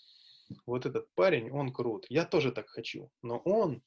вот этот парень, он крут, я тоже так хочу, но он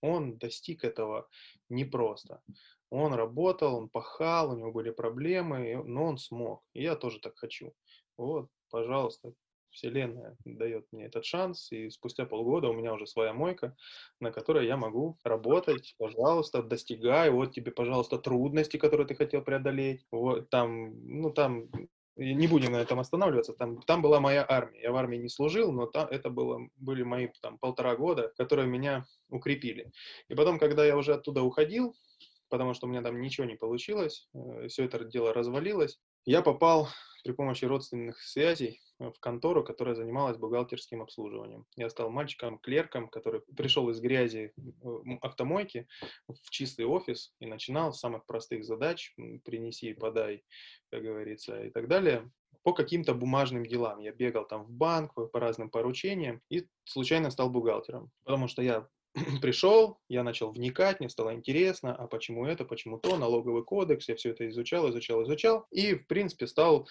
он достиг этого непросто. Он работал, он пахал, у него были проблемы, но он смог. И я тоже так хочу. Вот, пожалуйста, Вселенная дает мне этот шанс, и спустя полгода у меня уже своя мойка, на которой я могу работать, пожалуйста, достигай, вот тебе, пожалуйста, трудности, которые ты хотел преодолеть, вот там, ну там, не будем на этом останавливаться, там, там была моя армия, я в армии не служил, но там, это было, были мои там полтора года, которые меня укрепили. И потом, когда я уже оттуда уходил, потому что у меня там ничего не получилось, э, все это дело развалилось. Я попал при помощи родственных связей в контору, которая занималась бухгалтерским обслуживанием. Я стал мальчиком-клерком, который пришел из грязи автомойки в чистый офис и начинал с самых простых задач, принеси, подай, как говорится, и так далее, по каким-то бумажным делам. Я бегал там в банк по разным поручениям и случайно стал бухгалтером, потому что я пришел, я начал вникать, мне стало интересно, а почему это, почему то, налоговый кодекс, я все это изучал, изучал, изучал, и, в принципе, стал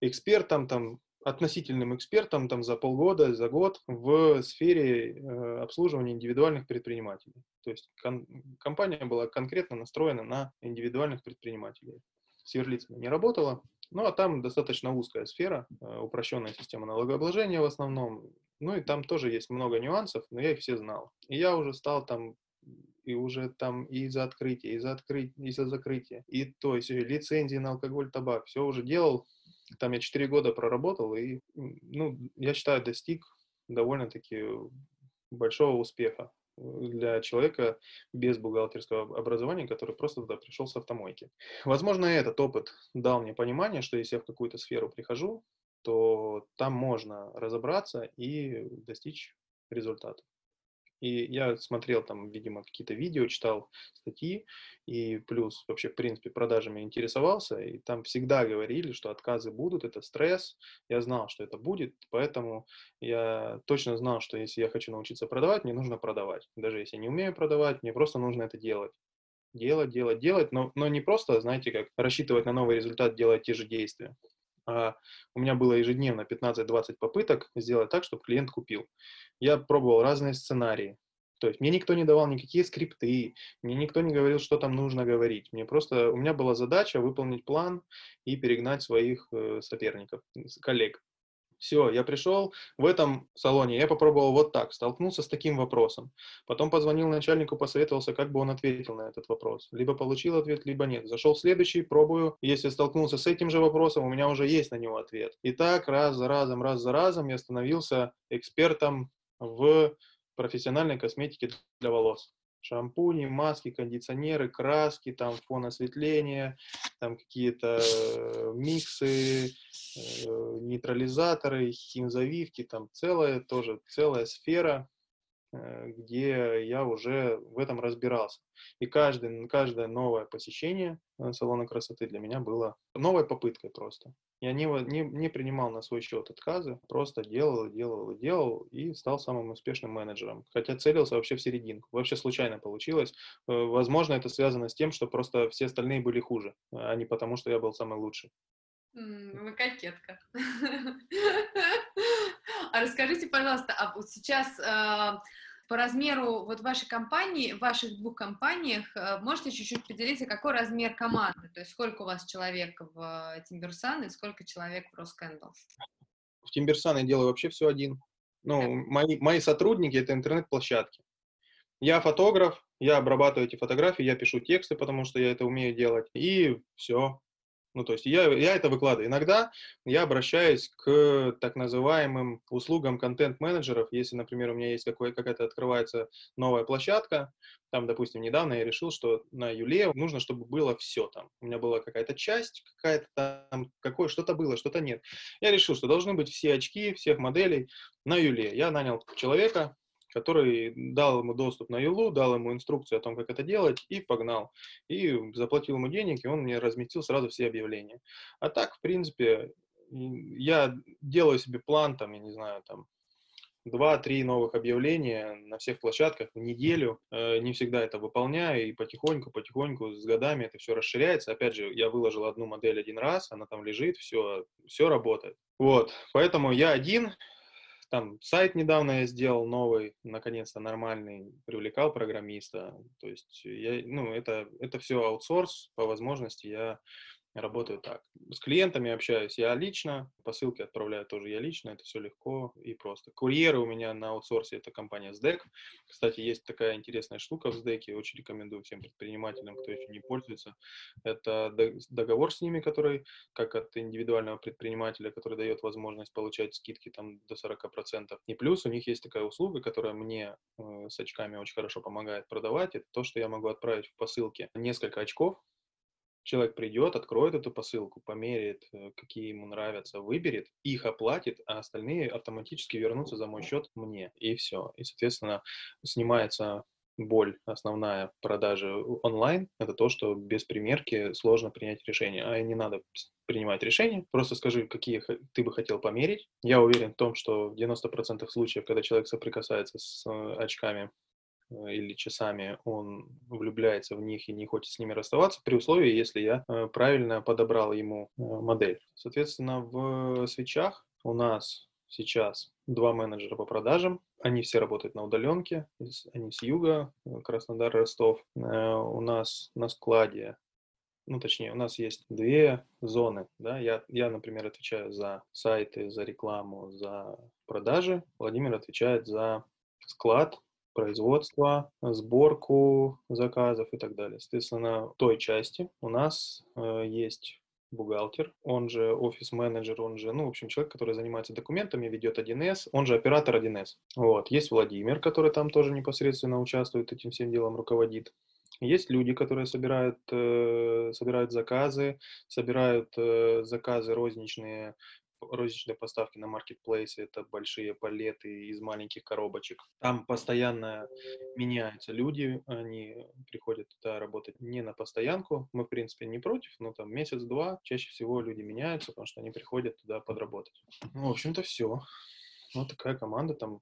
экспертом, там, относительным экспертом там, за полгода, за год в сфере э, обслуживания индивидуальных предпринимателей. То есть кон- компания была конкретно настроена на индивидуальных предпринимателей. С юрлицами не работала, ну а там достаточно узкая сфера, э, упрощенная система налогообложения в основном, ну и там тоже есть много нюансов, но я их все знал. И я уже стал там и уже там и за открытие, и за открытие, и за закрытие, и то есть лицензии на алкоголь, табак, все уже делал. Там я 4 года проработал и, ну, я считаю, достиг довольно-таки большого успеха для человека без бухгалтерского образования, который просто туда пришел с автомойки. Возможно, этот опыт дал мне понимание, что если я в какую-то сферу прихожу, то там можно разобраться и достичь результата. И я смотрел там, видимо, какие-то видео, читал статьи, и плюс вообще, в принципе, продажами интересовался, и там всегда говорили, что отказы будут, это стресс. Я знал, что это будет, поэтому я точно знал, что если я хочу научиться продавать, мне нужно продавать. Даже если я не умею продавать, мне просто нужно это делать делать, делать, делать, но, но не просто, знаете, как рассчитывать на новый результат, делать те же действия. А у меня было ежедневно 15-20 попыток сделать так, чтобы клиент купил. Я пробовал разные сценарии. То есть мне никто не давал никакие скрипты, мне никто не говорил, что там нужно говорить. Мне просто, у меня была задача выполнить план и перегнать своих э, соперников, коллег. Все, я пришел в этом салоне, я попробовал вот так, столкнулся с таким вопросом. Потом позвонил начальнику, посоветовался, как бы он ответил на этот вопрос. Либо получил ответ, либо нет. Зашел следующий, пробую. Если столкнулся с этим же вопросом, у меня уже есть на него ответ. И так раз за разом, раз за разом я становился экспертом в профессиональной косметике для волос шампуни, маски, кондиционеры, краски, там фон осветления, там какие-то э, миксы, э, нейтрализаторы, химзавивки, там целая тоже, целая сфера где я уже в этом разбирался. И каждый, каждое новое посещение э, салона красоты для меня было новой попыткой просто. Я не, не, не принимал на свой счет отказы, просто делал, делал, делал и стал самым успешным менеджером. Хотя целился вообще в серединку. Вообще случайно получилось. Э, возможно, это связано с тем, что просто все остальные были хуже, а не потому, что я был самый лучший. Вы кокетка. А расскажите, пожалуйста, а вот сейчас а, по размеру вот вашей компании, в ваших двух компаниях, э, можете чуть-чуть поделиться, какой размер команды? То есть сколько у вас человек в Тимберсан и сколько человек в Роскэндл? В Тимберсан я делаю вообще все один. Ну, мои, мои сотрудники — это интернет-площадки. Я фотограф, я обрабатываю эти фотографии, я пишу тексты, потому что я это умею делать, и все. Ну, то есть я, я это выкладываю. Иногда я обращаюсь к так называемым услугам контент-менеджеров. Если, например, у меня есть какая-то открывается новая площадка, там, допустим, недавно я решил, что на Юле нужно, чтобы было все там. У меня была какая-то часть, какая-то там, какое что-то было, что-то нет. Я решил, что должны быть все очки всех моделей на Юле. Я нанял человека, который дал ему доступ на Юлу, дал ему инструкцию о том, как это делать, и погнал. И заплатил ему денег, и он мне разместил сразу все объявления. А так, в принципе, я делаю себе план, там, я не знаю, там, два-три новых объявления на всех площадках в неделю. Э, не всегда это выполняю, и потихоньку, потихоньку с годами это все расширяется. Опять же, я выложил одну модель один раз, она там лежит, все, все работает. Вот, поэтому я один, там сайт недавно я сделал новый, наконец-то нормальный, привлекал программиста. То есть я, ну, это, это все аутсорс, по возможности я работаю так. С клиентами общаюсь я лично, посылки отправляю тоже я лично, это все легко и просто. Курьеры у меня на аутсорсе, это компания SDEC. Кстати, есть такая интересная штука в SDEC, очень рекомендую всем предпринимателям, кто еще не пользуется. Это договор с ними, который, как от индивидуального предпринимателя, который дает возможность получать скидки там до 40%. И плюс у них есть такая услуга, которая мне э, с очками очень хорошо помогает продавать, это то, что я могу отправить в посылке несколько очков, человек придет, откроет эту посылку, померяет, э, какие ему нравятся, выберет, их оплатит, а остальные автоматически вернутся за мой счет мне. И все. И, соответственно, снимается боль основная продажи онлайн, это то, что без примерки сложно принять решение. А не надо принимать решение, просто скажи, какие ты бы хотел померить. Я уверен в том, что в 90% случаев, когда человек соприкасается с э, очками или часами он влюбляется в них и не хочет с ними расставаться, при условии, если я э, правильно подобрал ему э, модель. Соответственно, в свечах у нас сейчас два менеджера по продажам. Они все работают на удаленке, они с юга, Краснодар, Ростов. У нас на складе ну, точнее, у нас есть две зоны, да, я, я, например, отвечаю за сайты, за рекламу, за продажи, Владимир отвечает за склад, производство, сборку заказов и так далее. Соответственно, в той части у нас э, есть бухгалтер, он же офис-менеджер, он же, ну, в общем, человек, который занимается документами, ведет 1С, он же оператор 1С. Вот. Есть Владимир, который там тоже непосредственно участвует, этим всем делом руководит. Есть люди, которые собирают, э, собирают заказы, собирают э, заказы розничные розничные поставки на маркетплейсе, это большие палеты из маленьких коробочек. Там постоянно меняются люди, они приходят туда работать не на постоянку. Мы, в принципе, не против, но там месяц-два чаще всего люди меняются, потому что они приходят туда подработать. Ну, в общем-то, все. Вот такая команда там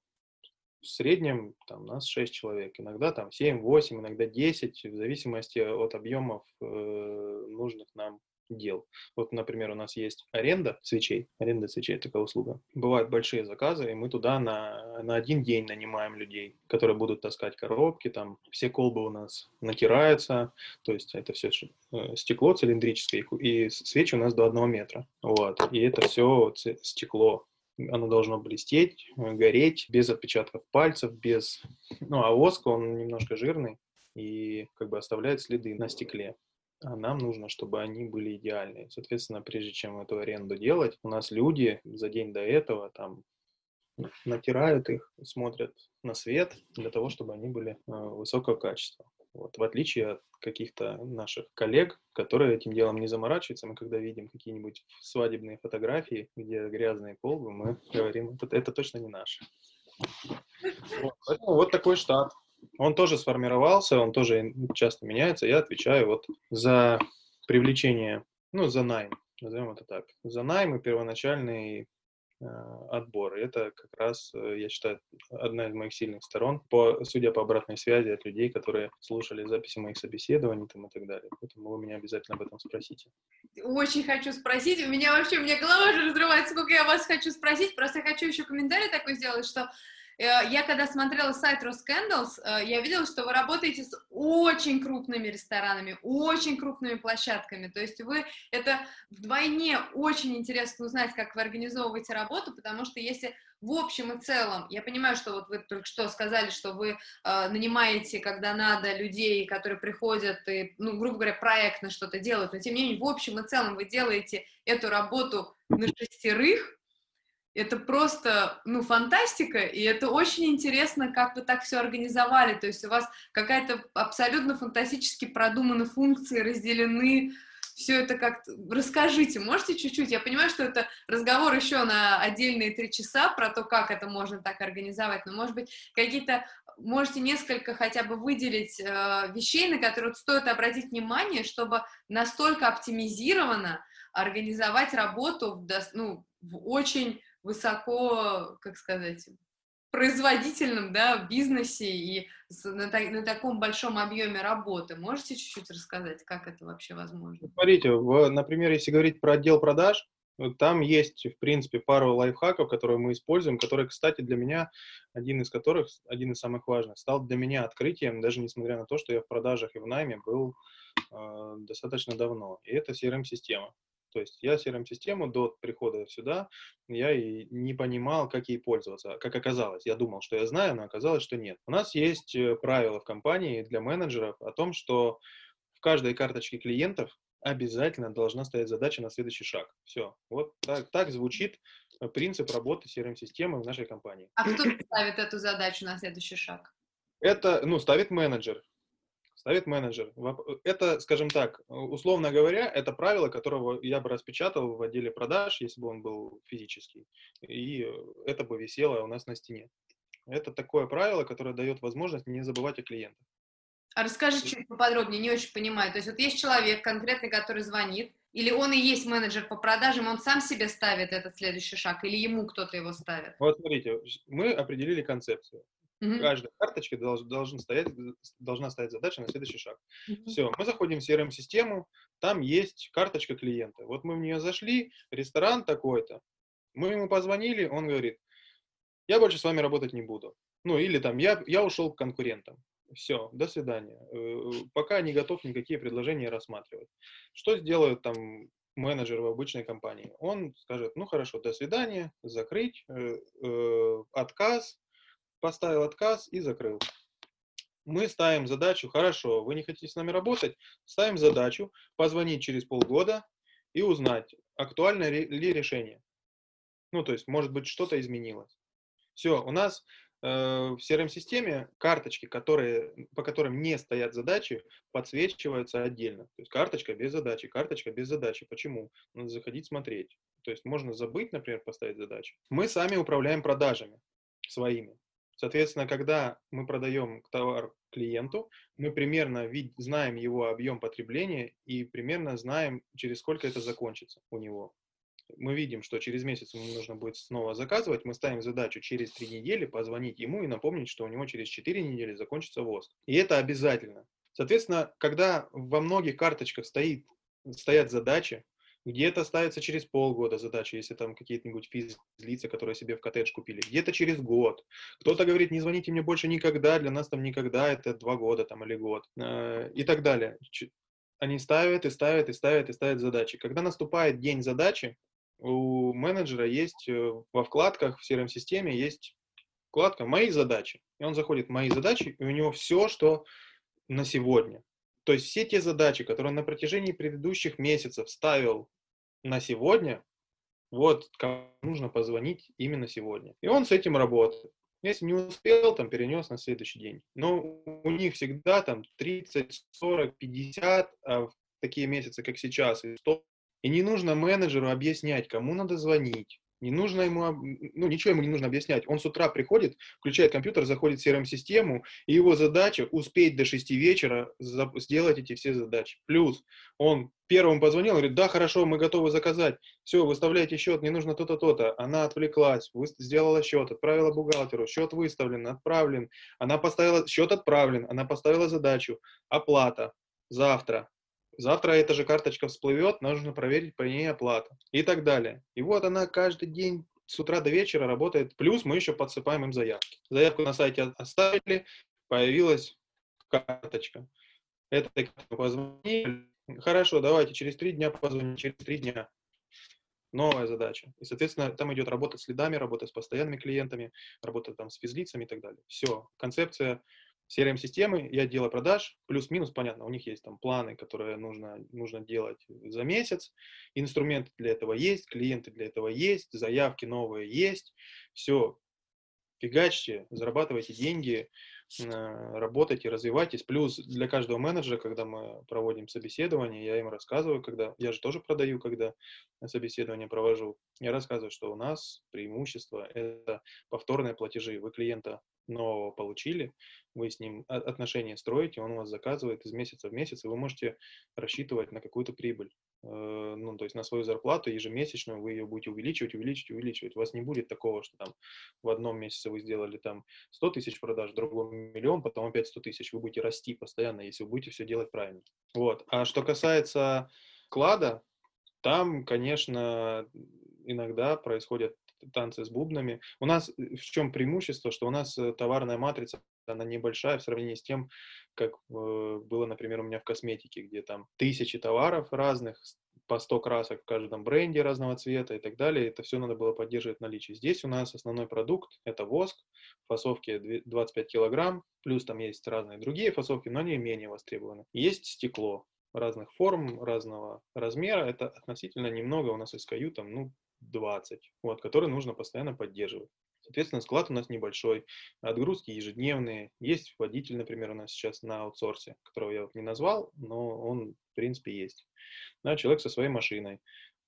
в среднем там нас 6 человек, иногда там 7, 8, иногда 10, в зависимости от объемов э, нужных нам дел. Вот, например, у нас есть аренда свечей, аренда свечей, такая услуга. Бывают большие заказы, и мы туда на, на один день нанимаем людей, которые будут таскать коробки, там все колбы у нас натираются, то есть это все э, стекло цилиндрическое, и свечи у нас до одного метра. Вот, и это все стекло, оно должно блестеть, гореть, без отпечатков пальцев, без... Ну, а воск, он немножко жирный и как бы оставляет следы на стекле а нам нужно, чтобы они были идеальные. Соответственно, прежде чем эту аренду делать, у нас люди за день до этого там натирают их, смотрят на свет для того, чтобы они были э, высокого качества. Вот. В отличие от каких-то наших коллег, которые этим делом не заморачиваются, мы когда видим какие-нибудь свадебные фотографии, где грязные колбы, мы говорим, это, это точно не наше. Вот, вот такой штат. Он тоже сформировался, он тоже часто меняется. Я отвечаю вот за привлечение, ну, за найм, назовем это так. За найм и первоначальный э, отбор. Это как раз, э, я считаю, одна из моих сильных сторон, по, судя по обратной связи от людей, которые слушали записи моих собеседований там, и так далее. Поэтому вы меня обязательно об этом спросите. Очень хочу спросить. У меня вообще, у меня голова уже разрывается, сколько я вас хочу спросить. Просто хочу еще комментарий такой сделать, что я когда смотрела сайт Roscandles, э, я видела, что вы работаете с очень крупными ресторанами, очень крупными площадками. То есть вы, это вдвойне очень интересно узнать, как вы организовываете работу, потому что если в общем и целом, я понимаю, что вот вы только что сказали, что вы э, нанимаете, когда надо, людей, которые приходят и, ну, грубо говоря, проектно что-то делают, но тем не менее, в общем и целом вы делаете эту работу на шестерых, это просто, ну, фантастика, и это очень интересно, как вы так все организовали, то есть у вас какая-то абсолютно фантастически продуманы функции, разделены, все это как-то... Расскажите, можете чуть-чуть? Я понимаю, что это разговор еще на отдельные три часа про то, как это можно так организовать, но, может быть, какие-то... Можете несколько хотя бы выделить э, вещей, на которые вот стоит обратить внимание, чтобы настолько оптимизированно организовать работу в, ну, в очень высоко, как сказать, производительном да, бизнесе и на, на таком большом объеме работы. Можете чуть-чуть рассказать, как это вообще возможно? Смотрите, в, например, если говорить про отдел продаж, там есть, в принципе, пару лайфхаков, которые мы используем, которые, кстати, для меня, один из которых, один из самых важных, стал для меня открытием, даже несмотря на то, что я в продажах и в найме был э, достаточно давно. И это CRM-система. То есть я CRM-систему до прихода сюда, я и не понимал, как ей пользоваться. Как оказалось, я думал, что я знаю, но оказалось, что нет. У нас есть э, правила в компании для менеджеров о том, что в каждой карточке клиентов обязательно должна стоять задача на следующий шаг. Все. Вот так, так звучит э, принцип работы CRM-системы в нашей компании. А кто ставит эту задачу на следующий шаг? Это, ну, ставит менеджер ставит менеджер. Это, скажем так, условно говоря, это правило, которого я бы распечатал в отделе продаж, если бы он был физический, и это бы висело у нас на стене. Это такое правило, которое дает возможность не забывать о клиентах. А расскажи чуть поподробнее, не очень понимаю. То есть вот есть человек конкретный, который звонит, или он и есть менеджер по продажам, он сам себе ставит этот следующий шаг, или ему кто-то его ставит? Вот смотрите, мы определили концепцию. Mm-hmm. Каждой карточке долж, должен стоять, должна стоять задача на следующий шаг. Mm-hmm. Все, мы заходим в CRM-систему, там есть карточка клиента. Вот мы в нее зашли, ресторан такой-то. Мы ему позвонили, он говорит, я больше с вами работать не буду. Ну, или там, я, я ушел к конкурентам. Все, до свидания. Э, пока не готов никакие предложения рассматривать. Что сделают там менеджер в обычной компании? Он скажет, ну хорошо, до свидания, закрыть, э, э, отказ, поставил отказ и закрыл. Мы ставим задачу, хорошо, вы не хотите с нами работать, ставим задачу позвонить через полгода и узнать, актуально ли решение. Ну, то есть, может быть, что-то изменилось. Все, у нас э, в CRM-системе карточки, которые, по которым не стоят задачи, подсвечиваются отдельно. То есть карточка без задачи, карточка без задачи. Почему? Надо заходить смотреть. То есть можно забыть, например, поставить задачи. Мы сами управляем продажами своими. Соответственно, когда мы продаем товар клиенту, мы примерно вид- знаем его объем потребления и примерно знаем, через сколько это закончится у него. Мы видим, что через месяц ему нужно будет снова заказывать, мы ставим задачу через три недели позвонить ему и напомнить, что у него через четыре недели закончится воск. И это обязательно. Соответственно, когда во многих карточках стоит, стоят задачи, где-то ставится через полгода задача, если там какие-нибудь физлица, которые себе в коттедж купили. Где-то через год. Кто-то говорит, не звоните мне больше никогда, для нас там никогда, это два года там или год. Э, и так далее. Они ставят и ставят и ставят и ставят задачи. Когда наступает день задачи, у менеджера есть э, во вкладках в CRM-системе есть вкладка «Мои задачи». И он заходит в «Мои задачи», и у него все, что на сегодня. То есть все те задачи, которые он на протяжении предыдущих месяцев ставил на сегодня, вот кому нужно позвонить именно сегодня. И он с этим работает. Если не успел, там перенес на следующий день. Но у них всегда там 30, 40, 50, а в такие месяцы, как сейчас, и 100. И не нужно менеджеру объяснять, кому надо звонить, Не нужно ему, ну, ничего ему не нужно объяснять. Он с утра приходит, включает компьютер, заходит в CRM-систему, и его задача успеть до 6 вечера сделать эти все задачи. Плюс он первым позвонил, говорит, да, хорошо, мы готовы заказать. Все, выставляйте счет, не нужно то-то, то-то. Она отвлеклась, сделала счет, отправила бухгалтеру, счет выставлен, отправлен. Она поставила, счет отправлен, она поставила задачу, оплата, завтра, Завтра эта же карточка всплывет, нужно проверить по ней оплату и так далее. И вот она каждый день с утра до вечера работает. Плюс мы еще подсыпаем им заявки. Заявку на сайте оставили, появилась карточка. Это позвонили. Хорошо, давайте через три дня позвоним, через три дня. Новая задача. И, соответственно, там идет работа с следами, работа с постоянными клиентами, работа там с физлицами и так далее. Все. Концепция CRM-системы и отдела продаж, плюс-минус, понятно, у них есть там планы, которые нужно, нужно делать за месяц, инструменты для этого есть, клиенты для этого есть, заявки новые есть, все, фигачьте, зарабатывайте деньги, работайте, развивайтесь. Плюс для каждого менеджера, когда мы проводим собеседование, я им рассказываю, когда я же тоже продаю, когда собеседование провожу, я рассказываю, что у нас преимущество – это повторные платежи. Вы клиента нового получили, вы с ним отношения строите, он у вас заказывает из месяца в месяц, и вы можете рассчитывать на какую-то прибыль. Э, ну, то есть на свою зарплату ежемесячную вы ее будете увеличивать, увеличивать, увеличивать. У вас не будет такого, что там в одном месяце вы сделали там 100 тысяч продаж, в другом миллион, потом опять 100 тысяч. Вы будете расти постоянно, если вы будете все делать правильно. Вот. А что касается клада, там, конечно, иногда происходят танцы с бубнами. У нас э, в чем преимущество, что у нас э, товарная матрица, она небольшая в сравнении с тем, как э, было, например, у меня в косметике, где там тысячи товаров разных, по 100 красок в каждом бренде разного цвета и так далее. Это все надо было поддерживать наличие. Здесь у нас основной продукт – это воск, фасовки 25 килограмм, плюс там есть разные другие фасовки, но они менее востребованы. Есть стекло разных форм, разного размера. Это относительно немного у нас SKU, там, ну, 20, вот, которые нужно постоянно поддерживать. Соответственно, склад у нас небольшой, отгрузки ежедневные. Есть водитель, например, у нас сейчас на аутсорсе, которого я вот не назвал, но он, в принципе, есть. Да, человек со своей машиной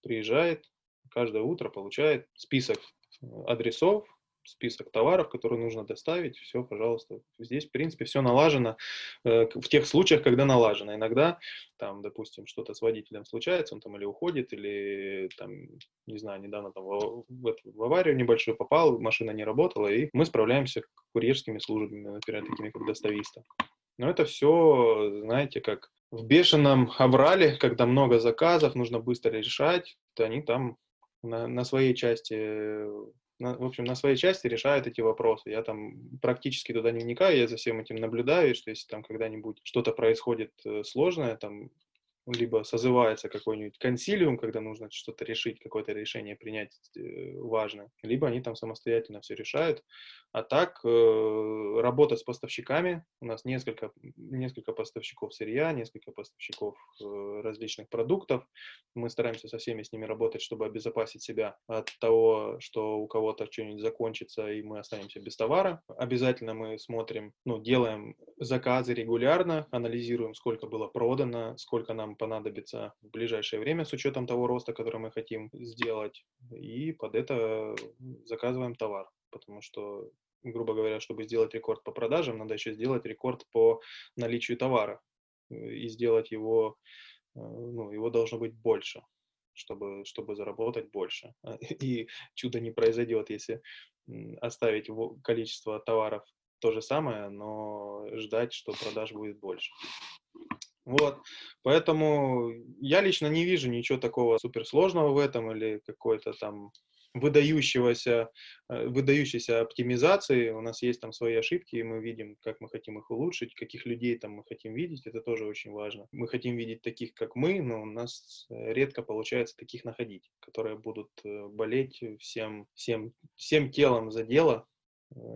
приезжает, каждое утро получает список э, адресов, список товаров, которые нужно доставить, все, пожалуйста. Здесь, в принципе, все налажено э, в тех случаях, когда налажено. Иногда, там, допустим, что-то с водителем случается, он там или уходит, или, там, не знаю, недавно там в, в, в аварию небольшую попал, машина не работала, и мы справляемся курьерскими службами, например, такими как достависта. Но это все, знаете, как в бешеном аврале, когда много заказов, нужно быстро решать, то они там на, на своей части на, в общем, на своей части решают эти вопросы. Я там практически туда не вникаю, я за всем этим наблюдаю, что если там когда-нибудь что-то происходит э, сложное, там либо созывается какой-нибудь консилиум, когда нужно что-то решить, какое-то решение принять э, важное, либо они там самостоятельно все решают. А так, э, работа с поставщиками, у нас несколько, несколько поставщиков сырья, несколько поставщиков э, различных продуктов. Мы стараемся со всеми с ними работать, чтобы обезопасить себя от того, что у кого-то что-нибудь закончится, и мы останемся без товара. Обязательно мы смотрим, ну, делаем заказы регулярно, анализируем, сколько было продано, сколько нам понадобится в ближайшее время с учетом того роста, который мы хотим сделать, и под это заказываем товар, потому что, грубо говоря, чтобы сделать рекорд по продажам, надо еще сделать рекорд по наличию товара, и сделать его, э, ну, его должно быть больше чтобы, чтобы заработать больше. И чудо не произойдет, если оставить количество товаров то же самое, но ждать, что продаж будет больше. Вот, поэтому я лично не вижу ничего такого суперсложного в этом или какой-то там выдающегося, э, выдающейся оптимизации. У нас есть там свои ошибки, и мы видим, как мы хотим их улучшить, каких людей там мы хотим видеть, это тоже очень важно. Мы хотим видеть таких, как мы, но у нас э, редко получается таких находить, которые будут э, болеть всем, всем, всем телом за дело,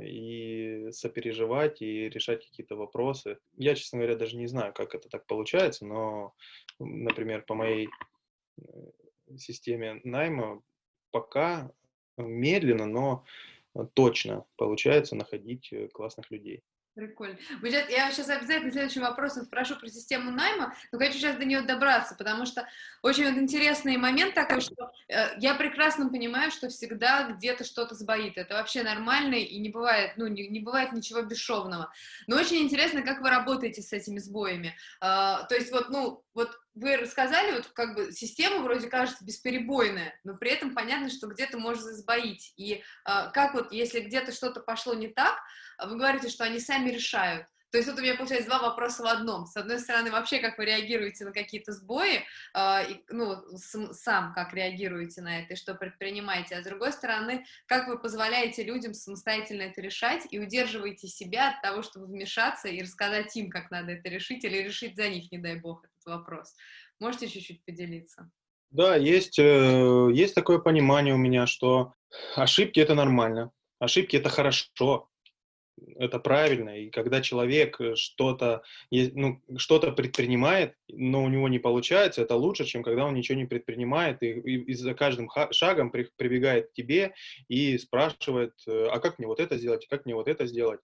и сопереживать, и решать какие-то вопросы. Я, честно говоря, даже не знаю, как это так получается, но, например, по моей системе найма пока медленно, но точно получается находить э, классных людей. Прикольно. Я сейчас обязательно следующим вопросом спрошу про систему найма, но хочу сейчас до нее добраться, потому что очень вот интересный момент такой, что э, я прекрасно понимаю, что всегда где-то что-то сбоит. Это вообще нормально и не бывает, ну, не, не бывает ничего бесшовного. Но очень интересно, как вы работаете с этими сбоями. Э, то есть вот, ну, вот вы рассказали, вот как бы система вроде кажется бесперебойная, но при этом понятно, что где-то может сбоить. И э, как вот, если где-то что-то пошло не так, вы говорите, что они сами решают. То есть вот у меня получается два вопроса в одном. С одной стороны, вообще, как вы реагируете на какие-то сбои, э, и, ну, сам как реагируете на это и что предпринимаете, а с другой стороны, как вы позволяете людям самостоятельно это решать и удерживаете себя от того, чтобы вмешаться и рассказать им, как надо это решить, или решить за них, не дай бог, этот вопрос. Можете чуть-чуть поделиться? Да, есть, э, есть такое понимание у меня, что ошибки — это нормально, ошибки — это хорошо, это правильно. И когда человек э, что-то ну, что предпринимает, но у него не получается, это лучше, чем когда он ничего не предпринимает и, и, и за каждым шагом при, прибегает к тебе и спрашивает, э, а как мне вот это сделать, как мне вот это сделать.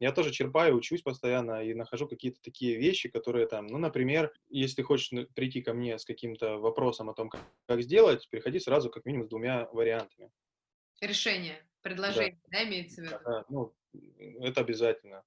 Я тоже черпаю, учусь постоянно и нахожу какие-то такие вещи, которые там, ну, например, если ты хочешь прийти ко мне с каким-то вопросом о том, как, как сделать, приходи сразу как минимум с двумя вариантами. Решение, предложение, да, да имеется в виду? Да, ну, это обязательно.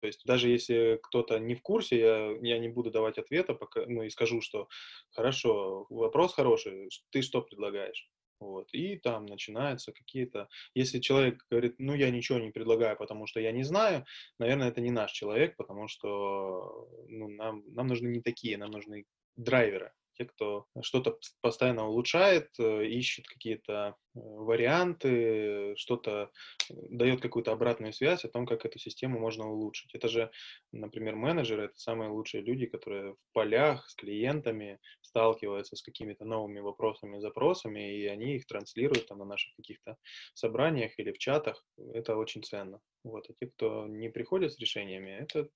То есть даже если кто-то не в курсе, я, я не буду давать ответа, пока, ну и скажу, что хорошо, вопрос хороший, ты что предлагаешь? Вот. И там начинаются какие-то... Если человек говорит, ну, я ничего не предлагаю, потому что я не знаю, наверное, это не наш человек, потому что ну, нам, нам нужны не такие, нам нужны драйверы те, кто что-то постоянно улучшает, э, ищет какие-то э, варианты, что-то э, дает какую-то обратную связь о том, как эту систему можно улучшить. Это же, например, менеджеры, это самые лучшие люди, которые в полях с клиентами сталкиваются с какими-то новыми вопросами, запросами, и они их транслируют там, на наших каких-то собраниях или в чатах. Это очень ценно. Вот. А те, кто не приходит с решениями, это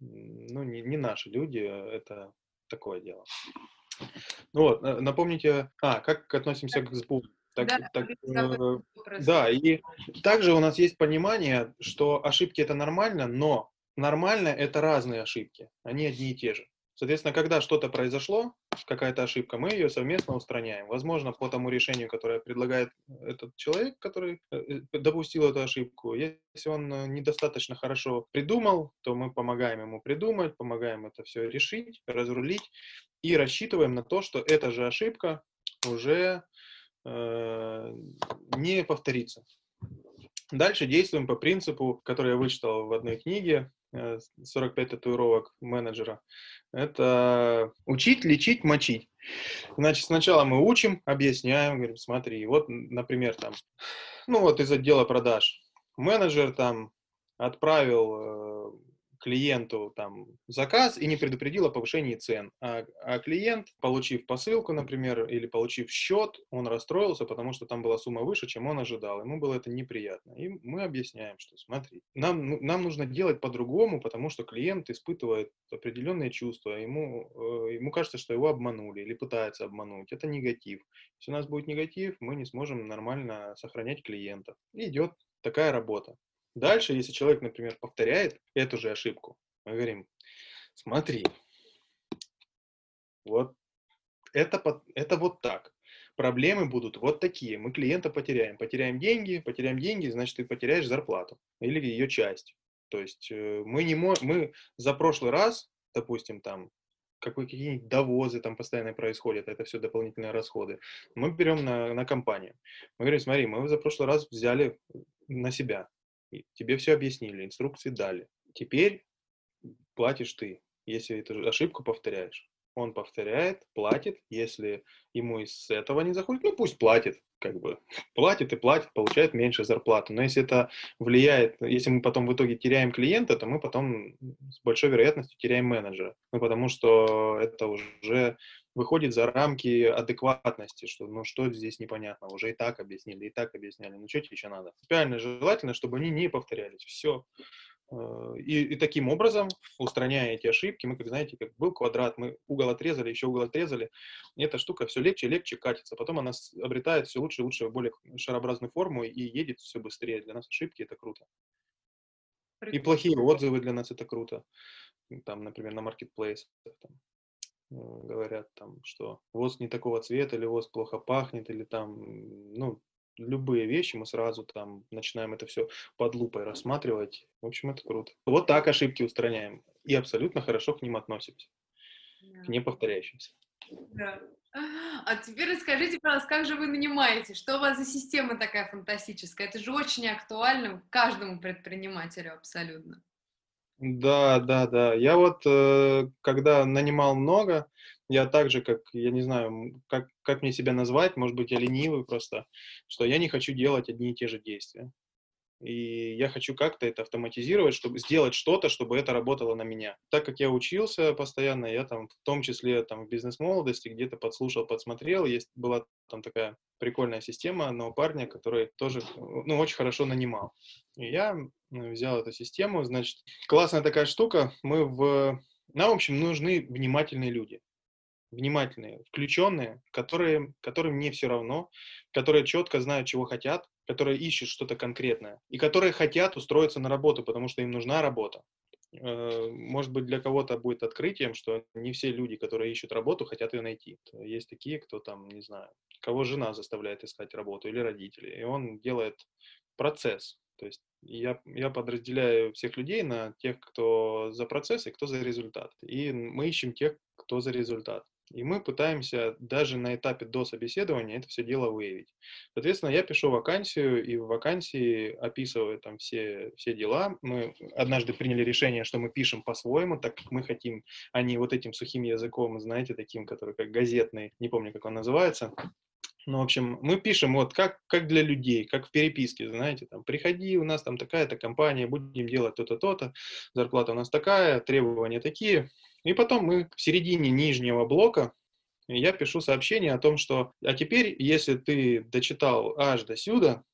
ну, не, не наши люди, это такое дело. Ну вот, напомните, а, как относимся к СБУ? Так, да, так, э, да, и также у нас есть понимание, что ошибки это нормально, но нормально это разные ошибки, они одни и те же. Соответственно, когда что-то произошло, какая-то ошибка, мы ее совместно устраняем. Возможно, по тому решению, которое предлагает этот человек, который э, э, допустил эту ошибку. Если он э, недостаточно хорошо придумал, то мы помогаем ему придумать, помогаем это все решить, разрулить и рассчитываем на то, что эта же ошибка уже э, не повторится. Дальше действуем по принципу, который я вычитал в одной книге, 45 татуировок менеджера. Это учить, лечить, мочить. Значит, сначала мы учим, объясняем, говорим, смотри, вот, например, там, ну вот из отдела продаж менеджер там отправил э, клиенту там заказ и не предупредил о повышении цен. А, а клиент, получив посылку, например, или получив счет, он расстроился, потому что там была сумма выше, чем он ожидал. Ему было это неприятно. И мы объясняем, что смотри, нам, ну, нам нужно делать по-другому, потому что клиент испытывает определенные чувства, ему, э, ему кажется, что его обманули или пытаются обмануть. Это негатив. Если у нас будет негатив, мы не сможем нормально сохранять клиентов. И идет такая работа. Дальше, если человек, например, повторяет эту же ошибку, мы говорим, смотри, вот это, это вот так. Проблемы будут вот такие. Мы клиента потеряем. Потеряем деньги, потеряем деньги, значит, ты потеряешь зарплату или ее часть. То есть э, мы не можем, мы за прошлый раз, допустим, там какие-нибудь довозы там постоянно происходят, это все дополнительные расходы. Мы берем на, на компанию. Мы говорим, смотри, мы за прошлый раз взяли на себя тебе все объяснили, инструкции дали. Теперь платишь ты, если эту ошибку повторяешь. Он повторяет, платит, если ему из этого не заходит, ну пусть платит, как бы платит и платит, получает меньше зарплату. Но если это влияет, если мы потом в итоге теряем клиента, то мы потом с большой вероятностью теряем менеджера. Ну, потому что это уже выходит за рамки адекватности, что ну что здесь непонятно, уже и так объяснили, и так объясняли, ну что тебе еще надо? Принципиально желательно, чтобы они не повторялись, все. Э, и, и таким образом, устраняя эти ошибки, мы, как знаете, как был квадрат, мы угол отрезали, еще угол отрезали, и эта штука все легче и легче катится. Потом она обретает все лучше и лучше, более шарообразную форму и едет все быстрее. Для нас ошибки это круто. И плохие отзывы для нас это круто. Там, например, на маркетплейс там, э, говорят, там, что воск не такого цвета, или воск плохо пахнет, или там, ну, любые вещи, мы сразу там начинаем это все под лупой рассматривать. В общем, это круто. Вот так ошибки устраняем. И абсолютно хорошо к ним относимся. Да. К неповторяющимся. Да. А теперь расскажите, пожалуйста, как же вы нанимаете? Что у вас за система такая фантастическая? Это же очень актуально каждому предпринимателю абсолютно. Да, да, да. Я вот, э, когда нанимал много, я так же, как, я не знаю, как, как мне себя назвать, может быть, я ленивый просто, что я не хочу делать одни и те же действия. И я хочу как-то это автоматизировать, чтобы сделать что-то, чтобы это работало на меня. Так как я учился постоянно, я там, в том числе там в бизнес-молодости, где-то подслушал, подсмотрел, есть, была там такая прикольная система одного парня, который тоже, ну, очень хорошо нанимал. И я взял эту систему, значит, классная такая штука, мы в... Нам, в общем, нужны внимательные люди внимательные, включенные, которые, которым не все равно, которые четко знают, чего хотят, которые ищут что-то конкретное и которые хотят устроиться на работу, потому что им нужна работа. Э, может быть, для кого-то будет открытием, что не все люди, которые ищут работу, хотят ее найти. Есть такие, кто там, не знаю, кого жена заставляет искать работу или родители, и он делает процесс. То есть я, я подразделяю всех людей на тех, кто за процесс и кто за результат. И мы ищем тех, кто за результат. И мы пытаемся даже на этапе до собеседования это все дело выявить. Соответственно, я пишу вакансию, и в вакансии описываю там все, все дела. Мы однажды приняли решение, что мы пишем по-своему, так как мы хотим, а не вот этим сухим языком, знаете, таким, который как газетный, не помню, как он называется. Ну, в общем, мы пишем вот как, как для людей, как в переписке, знаете, там, приходи, у нас там такая-то компания, будем делать то-то, то-то, зарплата у нас такая, требования такие, и потом мы в середине нижнего блока я пишу сообщение о том, что а теперь, если ты дочитал аж до сюда,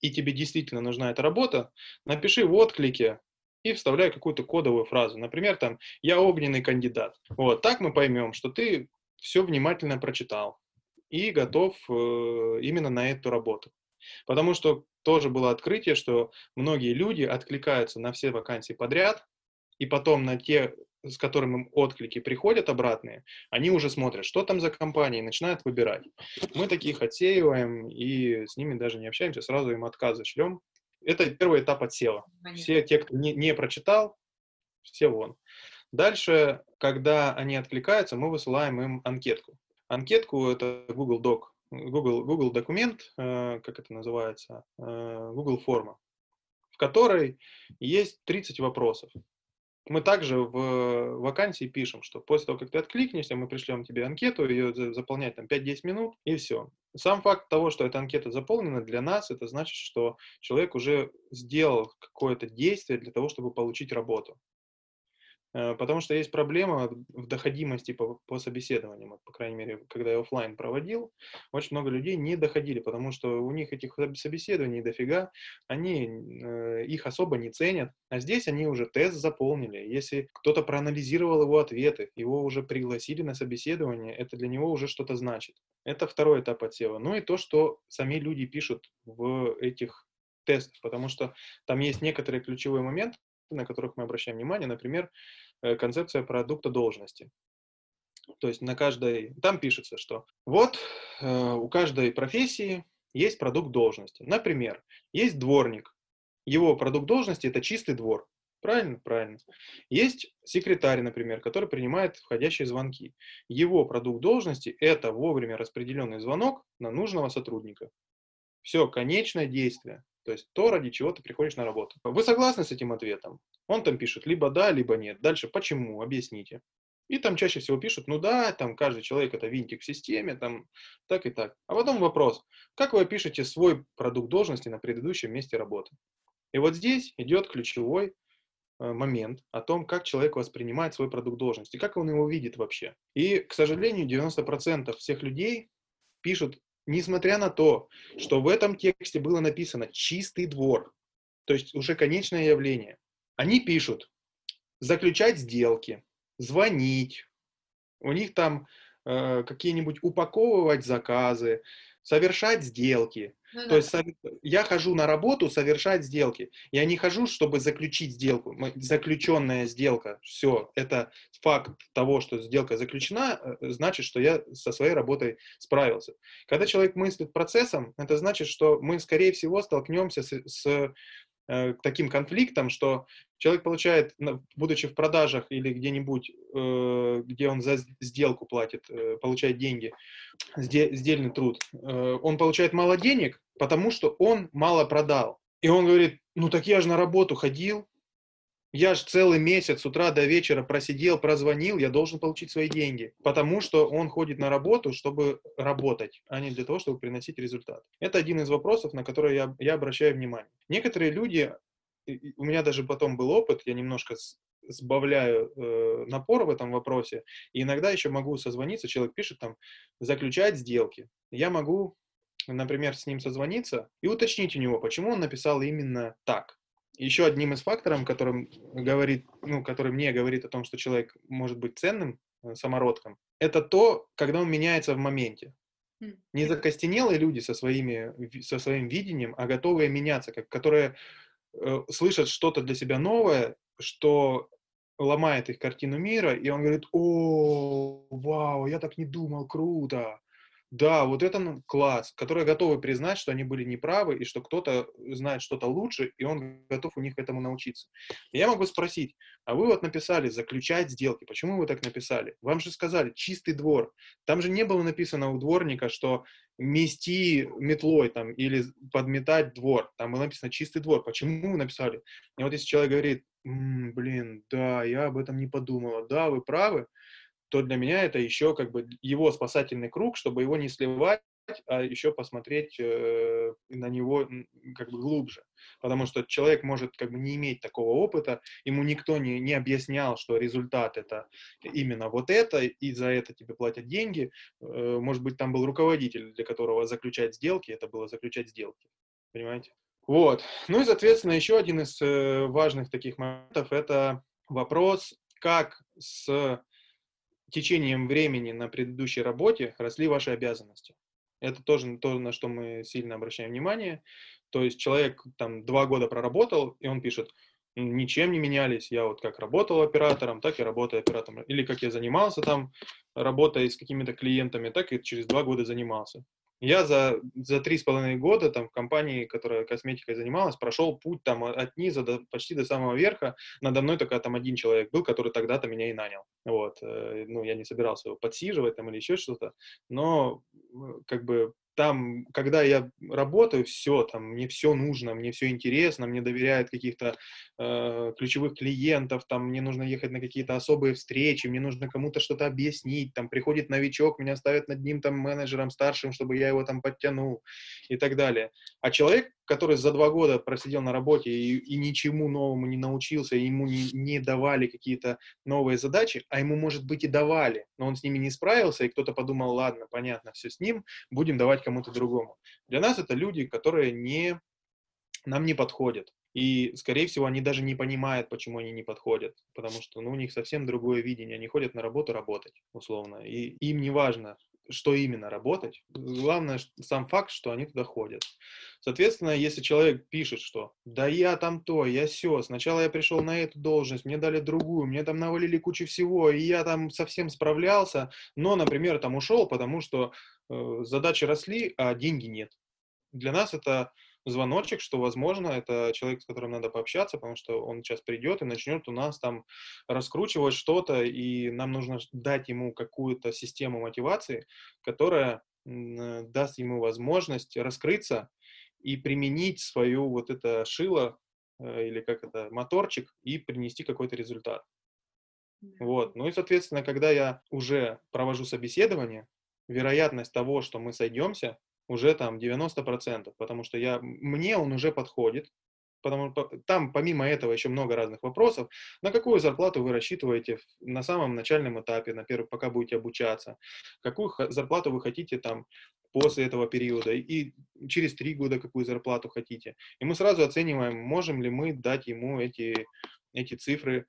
и тебе действительно нужна эта работа, напиши в отклике и вставляй какую-то кодовую фразу. Например, там «Я огненный кандидат». Вот, так мы поймем, что ты все внимательно прочитал и готов э, именно на эту работу. Потому что тоже было открытие, что многие люди откликаются на все вакансии подряд, и потом на те с которым им отклики приходят обратные, они уже смотрят, что там за компания, и начинают выбирать. Мы таких отсеиваем и с ними даже не общаемся, сразу им отказы шлем. Это первый этап отсева. Все те, кто не, не прочитал, все вон. Дальше, когда они откликаются, мы высылаем им анкетку. Анкетку — это Google Doc, Google, Google документ, э, как это называется, э, Google форма, в которой есть 30 вопросов. Мы также в вакансии пишем, что после того, как ты откликнешься, мы пришлем тебе анкету, ее заполнять там 5-10 минут, и все. Сам факт того, что эта анкета заполнена, для нас это значит, что человек уже сделал какое-то действие для того, чтобы получить работу. Э, потому что есть проблема в доходимости по, по собеседованиям. По крайней мере, когда я офлайн проводил, очень много людей не доходили, потому что у них этих собеседований дофига, они э, их особо не ценят. А здесь они уже тест заполнили. Если кто-то проанализировал его ответы, его уже пригласили на собеседование, это для него уже что-то значит. Это второй этап отсева. Ну и то, что сами люди пишут в этих тестах, потому что там есть некоторые ключевые моменты, на которых мы обращаем внимание, например, э, концепция продукта должности. То есть на каждой, там пишется, что вот э, у каждой профессии есть продукт должности. Например, есть дворник, его продукт должности это чистый двор. Правильно? Правильно. Есть секретарь, например, который принимает входящие звонки. Его продукт должности – это вовремя распределенный звонок на нужного сотрудника. Все, конечное действие. То есть то, ради чего ты приходишь на работу. Вы согласны с этим ответом? Он там пишет либо да, либо нет. Дальше почему? Объясните. И там чаще всего пишут, ну да, там каждый человек это винтик в системе, там так и так. А потом вопрос, как вы опишете свой продукт должности на предыдущем месте работы? И вот здесь идет ключевой э, момент о том, как человек воспринимает свой продукт должности, как он его видит вообще. И, к сожалению, 90% всех людей пишут несмотря на то, что в этом тексте было написано «чистый двор», то есть уже конечное явление, они пишут заключать сделки, звонить, у них там э, какие-нибудь упаковывать заказы, совершать сделки. Ну То да. есть сове- я хожу на работу совершать сделки. Я не хожу, чтобы заключить сделку. Заключенная сделка, все, это факт того, что сделка заключена, э, значит, что я со своей работой справился. Когда человек мыслит процессом, это значит, что мы, скорее всего, столкнемся с, с, э, таким конфликтом, что человек получает, будучи в продажах или где-нибудь, э, где он за сделку платит, э, получает деньги, сде- сдельный труд, он получает мало денег, потому что он мало продал. И он говорит, ну так я же на работу ходил, я же целый месяц с утра до вечера просидел, прозвонил, я должен получить свои деньги. Потому что он ходит на работу, чтобы работать, а не для того, чтобы приносить результат. Это один из вопросов, на который я, я обращаю внимание. Некоторые люди, у меня даже потом был опыт, я немножко сбавляю э, напор в этом вопросе, и иногда еще могу созвониться, человек пишет там, заключать сделки. Я могу, например, с ним созвониться и уточнить у него, почему он написал именно так. Еще одним из факторов, которым говорит, ну, который мне говорит о том, что человек может быть ценным э, самородком, это то, когда он меняется в моменте. М. Не закостенелые люди со, своими, со своим видением, а готовые меняться, как, которые э, слышат что-то для себя новое, что ломает их картину мира, и он говорит, о, вау, я так не думал, круто. Да, вот это ну, класс, которые готовы признать, что они были неправы, и что кто-то знает что-то лучше, и он готов у них этому научиться. Я могу спросить, а вы вот написали заключать сделки, почему вы так написали? Вам же сказали чистый двор. Там же не было написано у дворника, что мести метлой там или подметать двор. Там было написано чистый двор. Почему вы написали? И вот если человек говорит, «М, блин, да, я об этом не подумала, да, вы правы, то для меня это еще как бы его спасательный круг, чтобы его не сливать, а еще посмотреть э, на него как бы глубже. Потому что человек может как бы не иметь такого опыта, ему никто не, не объяснял, что результат это именно вот это, и за это тебе платят деньги. Э, может быть, там был руководитель, для которого заключать сделки, это было заключать сделки. Понимаете? Вот. Ну и, соответственно, еще один из э, важных таких моментов – это вопрос, как с течением времени на предыдущей работе росли ваши обязанности. Это тоже то, на что мы сильно обращаем внимание. То есть человек там два года проработал, и он пишет, «М, ничем не менялись, я вот как работал оператором, так и работаю оператором. Или как я занимался там, работая с какими-то клиентами, так и через два года занимался. Я за, за три с половиной года там в компании, которая косметикой занималась, прошел путь там от низа до, почти до самого верха. Надо мной только там один человек был, который тогда-то меня и нанял. Вот. э, Ну, я не собирался его подсиживать там или еще что-то. Но э, как бы там, когда я работаю, все, там, мне все нужно, мне все интересно, мне доверяют каких-то э, ключевых клиентов, там, мне нужно ехать на какие-то особые встречи, мне нужно кому-то что-то объяснить, там, приходит новичок, меня ставят над ним, там, менеджером старшим, чтобы я его там подтянул и так далее. А человек, который за два года просидел на работе и, и ничему новому не научился, и ему не, не давали какие-то новые задачи, а ему, может быть, и давали, но он с ними не справился, и кто-то подумал, ладно, понятно, все с ним, будем давать кому-то другому. Для нас это люди, которые не, нам не подходят. И, скорее всего, они даже не понимают, почему они не подходят, потому что ну, у них совсем другое видение. Они ходят на работу работать, условно, и им не важно, что именно работать. Главное сам факт, что они туда ходят. Соответственно, если человек пишет, что да я там то, я все, сначала я пришел на эту должность, мне дали другую, мне там навалили кучу всего, и я там совсем справлялся, но, например, там ушел, потому что э, задачи росли, а деньги нет. Для нас это звоночек, что, возможно, это человек, с которым надо пообщаться, потому что он сейчас придет и начнет у нас там раскручивать что-то, и нам нужно дать ему какую-то систему мотивации, которая э, даст ему возможность раскрыться и применить свою вот это шило, э, или как это, моторчик, и принести какой-то результат. Вот. Ну и, соответственно, когда я уже провожу собеседование, вероятность того, что мы сойдемся, уже там 90%, потому что я, мне он уже подходит, потому там помимо этого еще много разных вопросов. На какую зарплату вы рассчитываете на самом начальном этапе, на первый, пока будете обучаться? Какую зарплату вы хотите там после этого периода? И через три года какую зарплату хотите? И мы сразу оцениваем, можем ли мы дать ему эти, эти цифры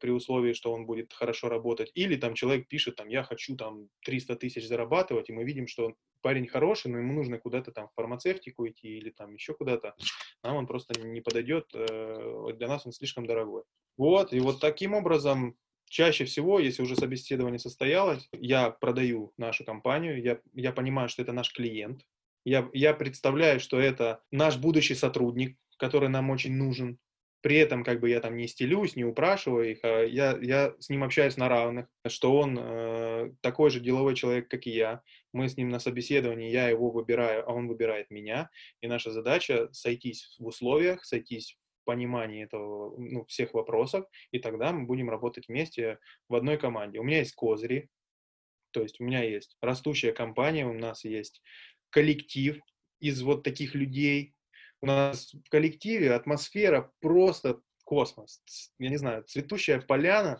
при условии, что он будет хорошо работать. Или там человек пишет, там, я хочу там 300 тысяч зарабатывать, и мы видим, что парень хороший, но ему нужно куда-то там в фармацевтику идти или там еще куда-то. Нам он просто не подойдет, э, для нас он слишком дорогой. Вот, и вот таким образом чаще всего, если уже собеседование состоялось, я продаю нашу компанию, я, я понимаю, что это наш клиент, я, я представляю, что это наш будущий сотрудник, который нам очень нужен, при этом как бы я там не стелюсь, не упрашиваю их, а я, я с ним общаюсь на равных, что он э, такой же деловой человек, как и я. Мы с ним на собеседовании, я его выбираю, а он выбирает меня. И наша задача сойтись в условиях, сойтись в понимании этого, ну, всех вопросов, и тогда мы будем работать вместе в одной команде. У меня есть козыри, то есть у меня есть растущая компания, у нас есть коллектив из вот таких людей, у нас в коллективе атмосфера просто космос. Я не знаю, цветущая поляна,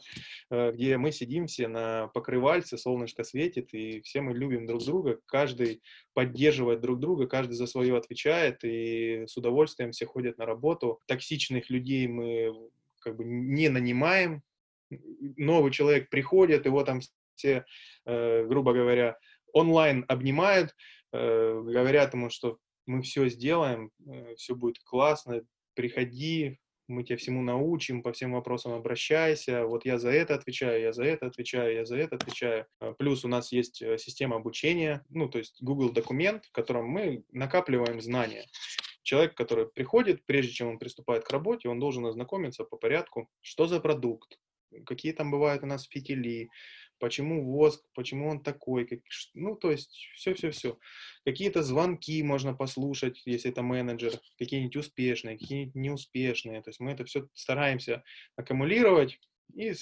э, где мы сидим все на покрывальце, солнышко светит, и все мы любим друг друга, каждый поддерживает друг друга, каждый за свое отвечает, и с удовольствием все ходят на работу. Токсичных людей мы как бы не нанимаем. Новый человек приходит, его там все, э, грубо говоря, онлайн обнимают, э, говорят ему, что мы все сделаем, э, все будет классно, приходи, мы тебя всему научим, по всем вопросам обращайся, вот я за это отвечаю, я за это отвечаю, я за это отвечаю. А, плюс у нас есть э, система обучения, ну, то есть Google документ, в котором мы накапливаем знания. Человек, который приходит, прежде чем он приступает к работе, он должен ознакомиться по порядку, что за продукт, какие там бывают у нас фитили, почему воск, почему он такой, как, ну, то есть все-все-все. Какие-то звонки можно послушать, если это менеджер, какие-нибудь успешные, какие-нибудь неуспешные. То есть мы это все стараемся аккумулировать и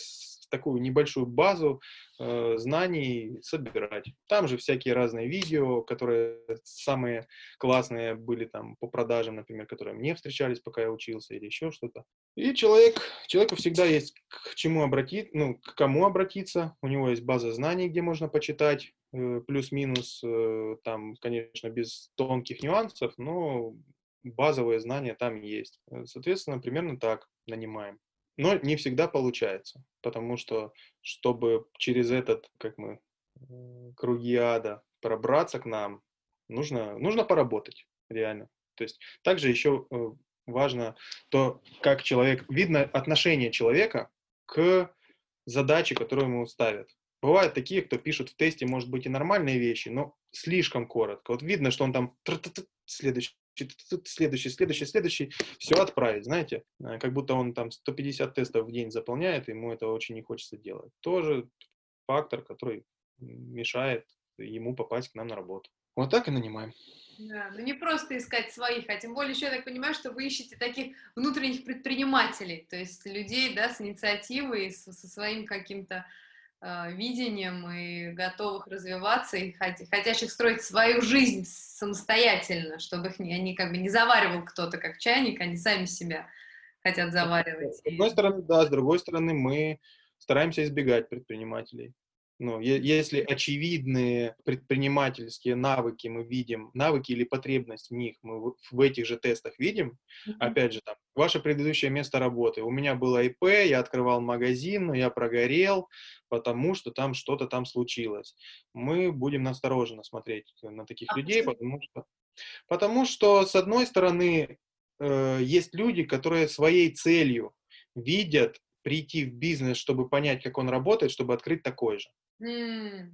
такую небольшую базу э, знаний собирать. Там же всякие разные видео, которые самые классные были там по продажам, например, которые мне встречались, пока я учился, или еще что-то. И человек, человеку всегда есть к чему обратить, ну, к кому обратиться. У него есть база знаний, где можно почитать, э, плюс-минус, э, там, конечно, без тонких нюансов, но базовые знания там есть. Соответственно, примерно так нанимаем. Но не всегда получается, потому что, чтобы через этот, как мы, круги ада пробраться к нам, нужно, нужно поработать, реально. То есть также еще э, важно то, как человек, видно отношение человека к задаче, которую ему ставят. Бывают такие, кто пишут в тесте, может быть, и нормальные вещи, но слишком коротко. Вот видно, что он там следующий следующий, следующий, следующий, все отправить, знаете, э, как будто он там 150 тестов в день заполняет, ему это очень не хочется делать. Тоже фактор, который мешает ему попасть к нам на работу. Вот так и нанимаем. Да, ну не просто искать своих, а тем более еще я так понимаю, что вы ищете таких внутренних предпринимателей, то есть людей, да, с инициативой, со, со своим каким-то видением и готовых развиваться, и хотящих строить свою жизнь самостоятельно, чтобы их не, они как бы не заваривал кто-то как чайник, они сами себя хотят заваривать. С одной стороны, да, с другой стороны, мы стараемся избегать предпринимателей. Ну, если очевидные предпринимательские навыки мы видим, навыки или потребность в них мы в этих же тестах видим, mm-hmm. опять же, там, ваше предыдущее место работы. У меня было ИП, я открывал магазин, но я прогорел, потому что там что-то там случилось. Мы будем настороженно смотреть на таких а людей, потому что, потому что, с одной стороны, э, есть люди, которые своей целью видят прийти в бизнес, чтобы понять, как он работает, чтобы открыть такой же. Mm.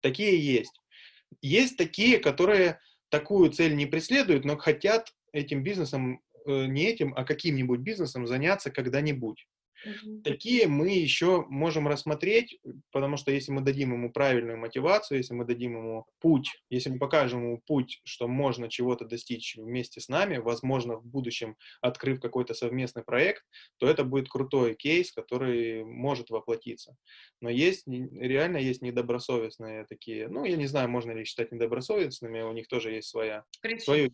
Такие есть. Есть такие, которые такую цель не преследуют, но хотят этим бизнесом, э, не этим, а каким-нибудь бизнесом заняться когда-нибудь. Такие мы еще можем рассмотреть, потому что если мы дадим ему правильную мотивацию, если мы дадим ему путь, если мы покажем ему путь, что можно чего-то достичь вместе с нами, возможно, в будущем открыв какой-то совместный проект, то это будет крутой кейс, который может воплотиться. Но есть, реально есть недобросовестные такие, ну, я не знаю, можно ли считать недобросовестными, у них тоже есть своя, свое,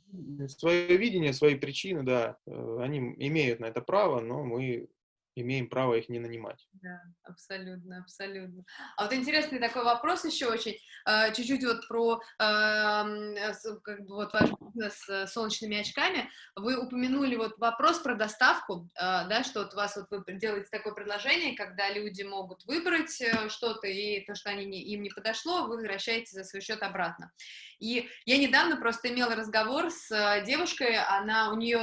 свое видение, свои причины, да, э, они имеют на это право, но мы имеем право их не нанимать. Да, абсолютно, абсолютно. А вот интересный такой вопрос еще очень, э, чуть-чуть вот про э, как бы вот ваш бизнес с солнечными очками. Вы упомянули вот вопрос про доставку, э, да, что вот у вас вот вы делаете такое предложение, когда люди могут выбрать что-то, и то, что они не, им не подошло, вы возвращаете за свой счет обратно. И я недавно просто имела разговор с девушкой, она, у нее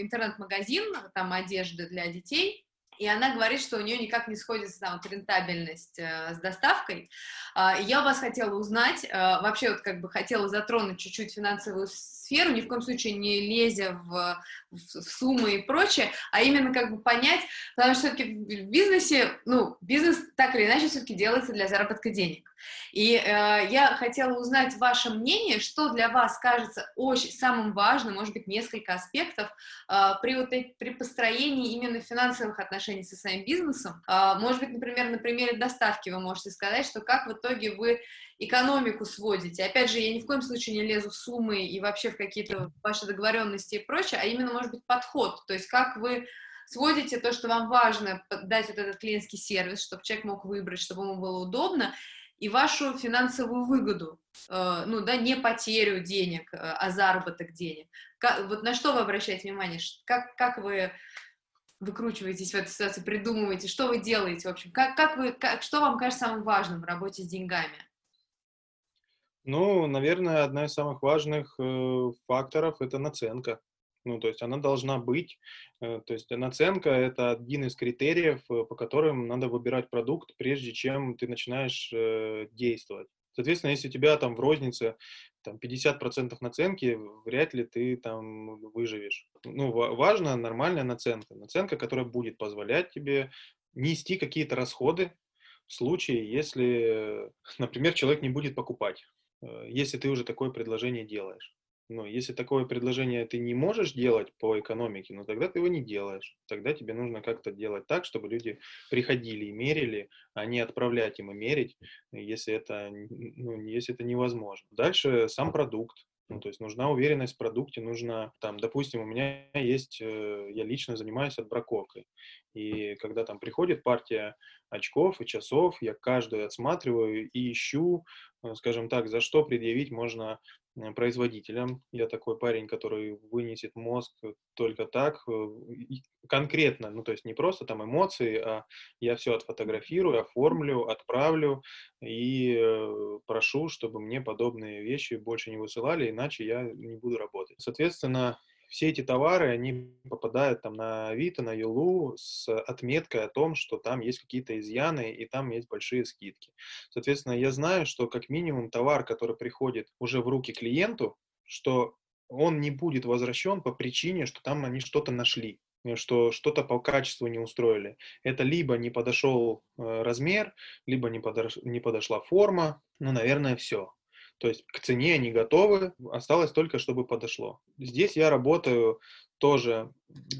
интернет-магазин, там, одежды для детей, и она говорит, что у нее никак не сходится там вот, рентабельность э, с доставкой. Э, я вас хотела узнать, э, вообще вот как бы хотела затронуть чуть-чуть финансовую сферу, ни в коем случае не лезя в, в, суммы и прочее, а именно как бы понять, потому что все-таки в бизнесе, ну, бизнес так или иначе все-таки делается для заработка денег. И э, я хотела узнать ваше мнение, что для вас кажется очень самым важным, может быть, несколько аспектов э, при, вот, при построении именно финансовых отношений со своим бизнесом. Э, может быть, например, на примере доставки вы можете сказать, что как в итоге вы экономику сводите. Опять же, я ни в коем случае не лезу в суммы и вообще в какие-то ваши договоренности и прочее, а именно, может быть, подход, то есть как вы сводите то, что вам важно, дать вот этот клиентский сервис, чтобы человек мог выбрать, чтобы ему было удобно, и вашу финансовую выгоду, э, ну, да, не потерю денег, э, а заработок денег. Как, вот на что вы обращаете внимание? Как, как вы выкручиваетесь в этой ситуации, придумываете, что вы делаете, в общем, как, как вы, как, что вам кажется самым важным в работе с деньгами? Ну, наверное, одна из самых важных э, факторов – это наценка. Ну, то есть она должна быть. Э, то есть наценка – это один из критериев, э, по которым надо выбирать продукт, прежде чем ты начинаешь э, действовать. Соответственно, если у тебя там в рознице там 50% наценки, вряд ли ты там выживешь. Ну, важна нормальная наценка. Наценка, которая будет позволять тебе нести какие-то расходы в случае, если, например, человек не будет покупать. Э, если ты уже такое предложение делаешь. Но если такое предложение ты не можешь делать по экономике, ну тогда ты его не делаешь. Тогда тебе нужно как-то делать так, чтобы люди приходили и мерили, а не отправлять им и мерить, если это, ну, если это невозможно. Дальше сам продукт. Ну, то есть нужна уверенность в продукте, нужно, там, допустим, у меня есть, э, я лично занимаюсь отбраковкой, и когда там приходит партия очков и часов, я каждую отсматриваю и ищу, э, скажем так, за что предъявить можно э, производителям. Я такой парень, который вынесет мозг только так, конкретно, ну то есть не просто там эмоции, а я все отфотографирую, оформлю, отправлю и прошу, чтобы мне подобные вещи больше не высылали, иначе я не буду работать. Соответственно, все эти товары, они попадают там на Авито, на Юлу с отметкой о том, что там есть какие-то изъяны и там есть большие скидки. Соответственно, я знаю, что как минимум товар, который приходит уже в руки клиенту, что он не будет возвращен по причине, что там они что-то нашли что что-то по качеству не устроили. Это либо не подошел э, размер, либо не, подош, не подошла форма, ну, наверное, все. То есть к цене они готовы, осталось только, чтобы подошло. Здесь я работаю тоже,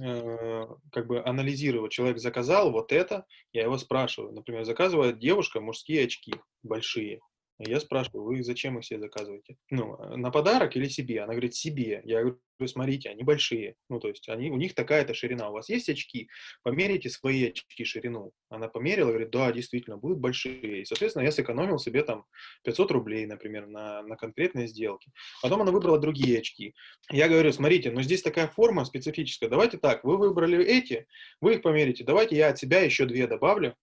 э, как бы анализирую. Человек заказал вот это, я его спрашиваю. Например, заказывает девушка мужские очки большие. Я спрашиваю, вы зачем их себе заказываете? Ну, э, на подарок или себе? Она говорит, себе. Я говорю, смотрите, они большие. Ну, то есть они, у них такая-то ширина. У вас есть очки? Померите свои очки ширину. Она померила, говорит, да, действительно, будут большие. И, соответственно, я сэкономил себе там 500 рублей, например, на, на конкретной сделке. Потом она выбрала другие очки. Я говорю, смотрите, ну здесь такая форма специфическая. Давайте так, вы выбрали эти, вы их померите. Давайте я от себя еще две добавлю,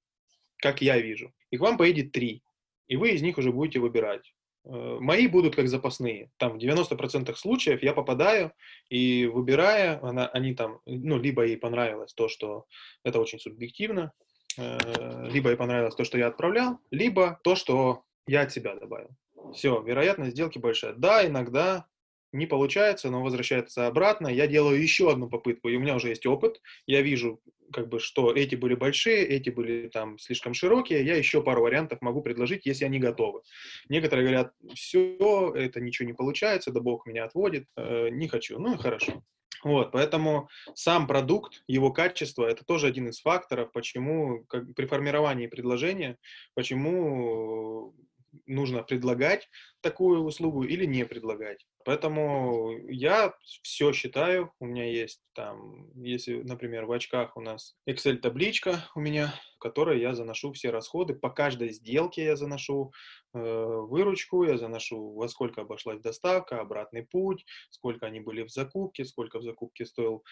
как я вижу. И к вам поедет три и вы из них уже будете выбирать. Э, мои будут как запасные. Там в 90% случаев я попадаю и выбирая, она, они там, ну, либо ей понравилось то, что это очень субъективно, э, либо ей понравилось то, что я отправлял, либо то, что я от себя добавил. Все, вероятность сделки большая. Да, иногда не получается, но возвращается обратно. Я делаю еще одну попытку, и у меня уже есть опыт. Я вижу, как бы, что эти были большие, эти были там слишком широкие. Я еще пару вариантов могу предложить, если они готовы. Некоторые говорят, все, это ничего не получается, да бог меня отводит, э, не хочу. Ну и хорошо. Вот, поэтому сам продукт, его качество, это тоже один из факторов, почему как, при формировании предложения, почему нужно предлагать такую услугу или не предлагать. Поэтому я все считаю. У меня есть там, если, например, в очках у нас Excel-табличка у меня, в которой я заношу все расходы. По каждой сделке я заношу э, выручку, я заношу, во сколько обошлась доставка, обратный путь, сколько они были в закупке, сколько в закупке стоил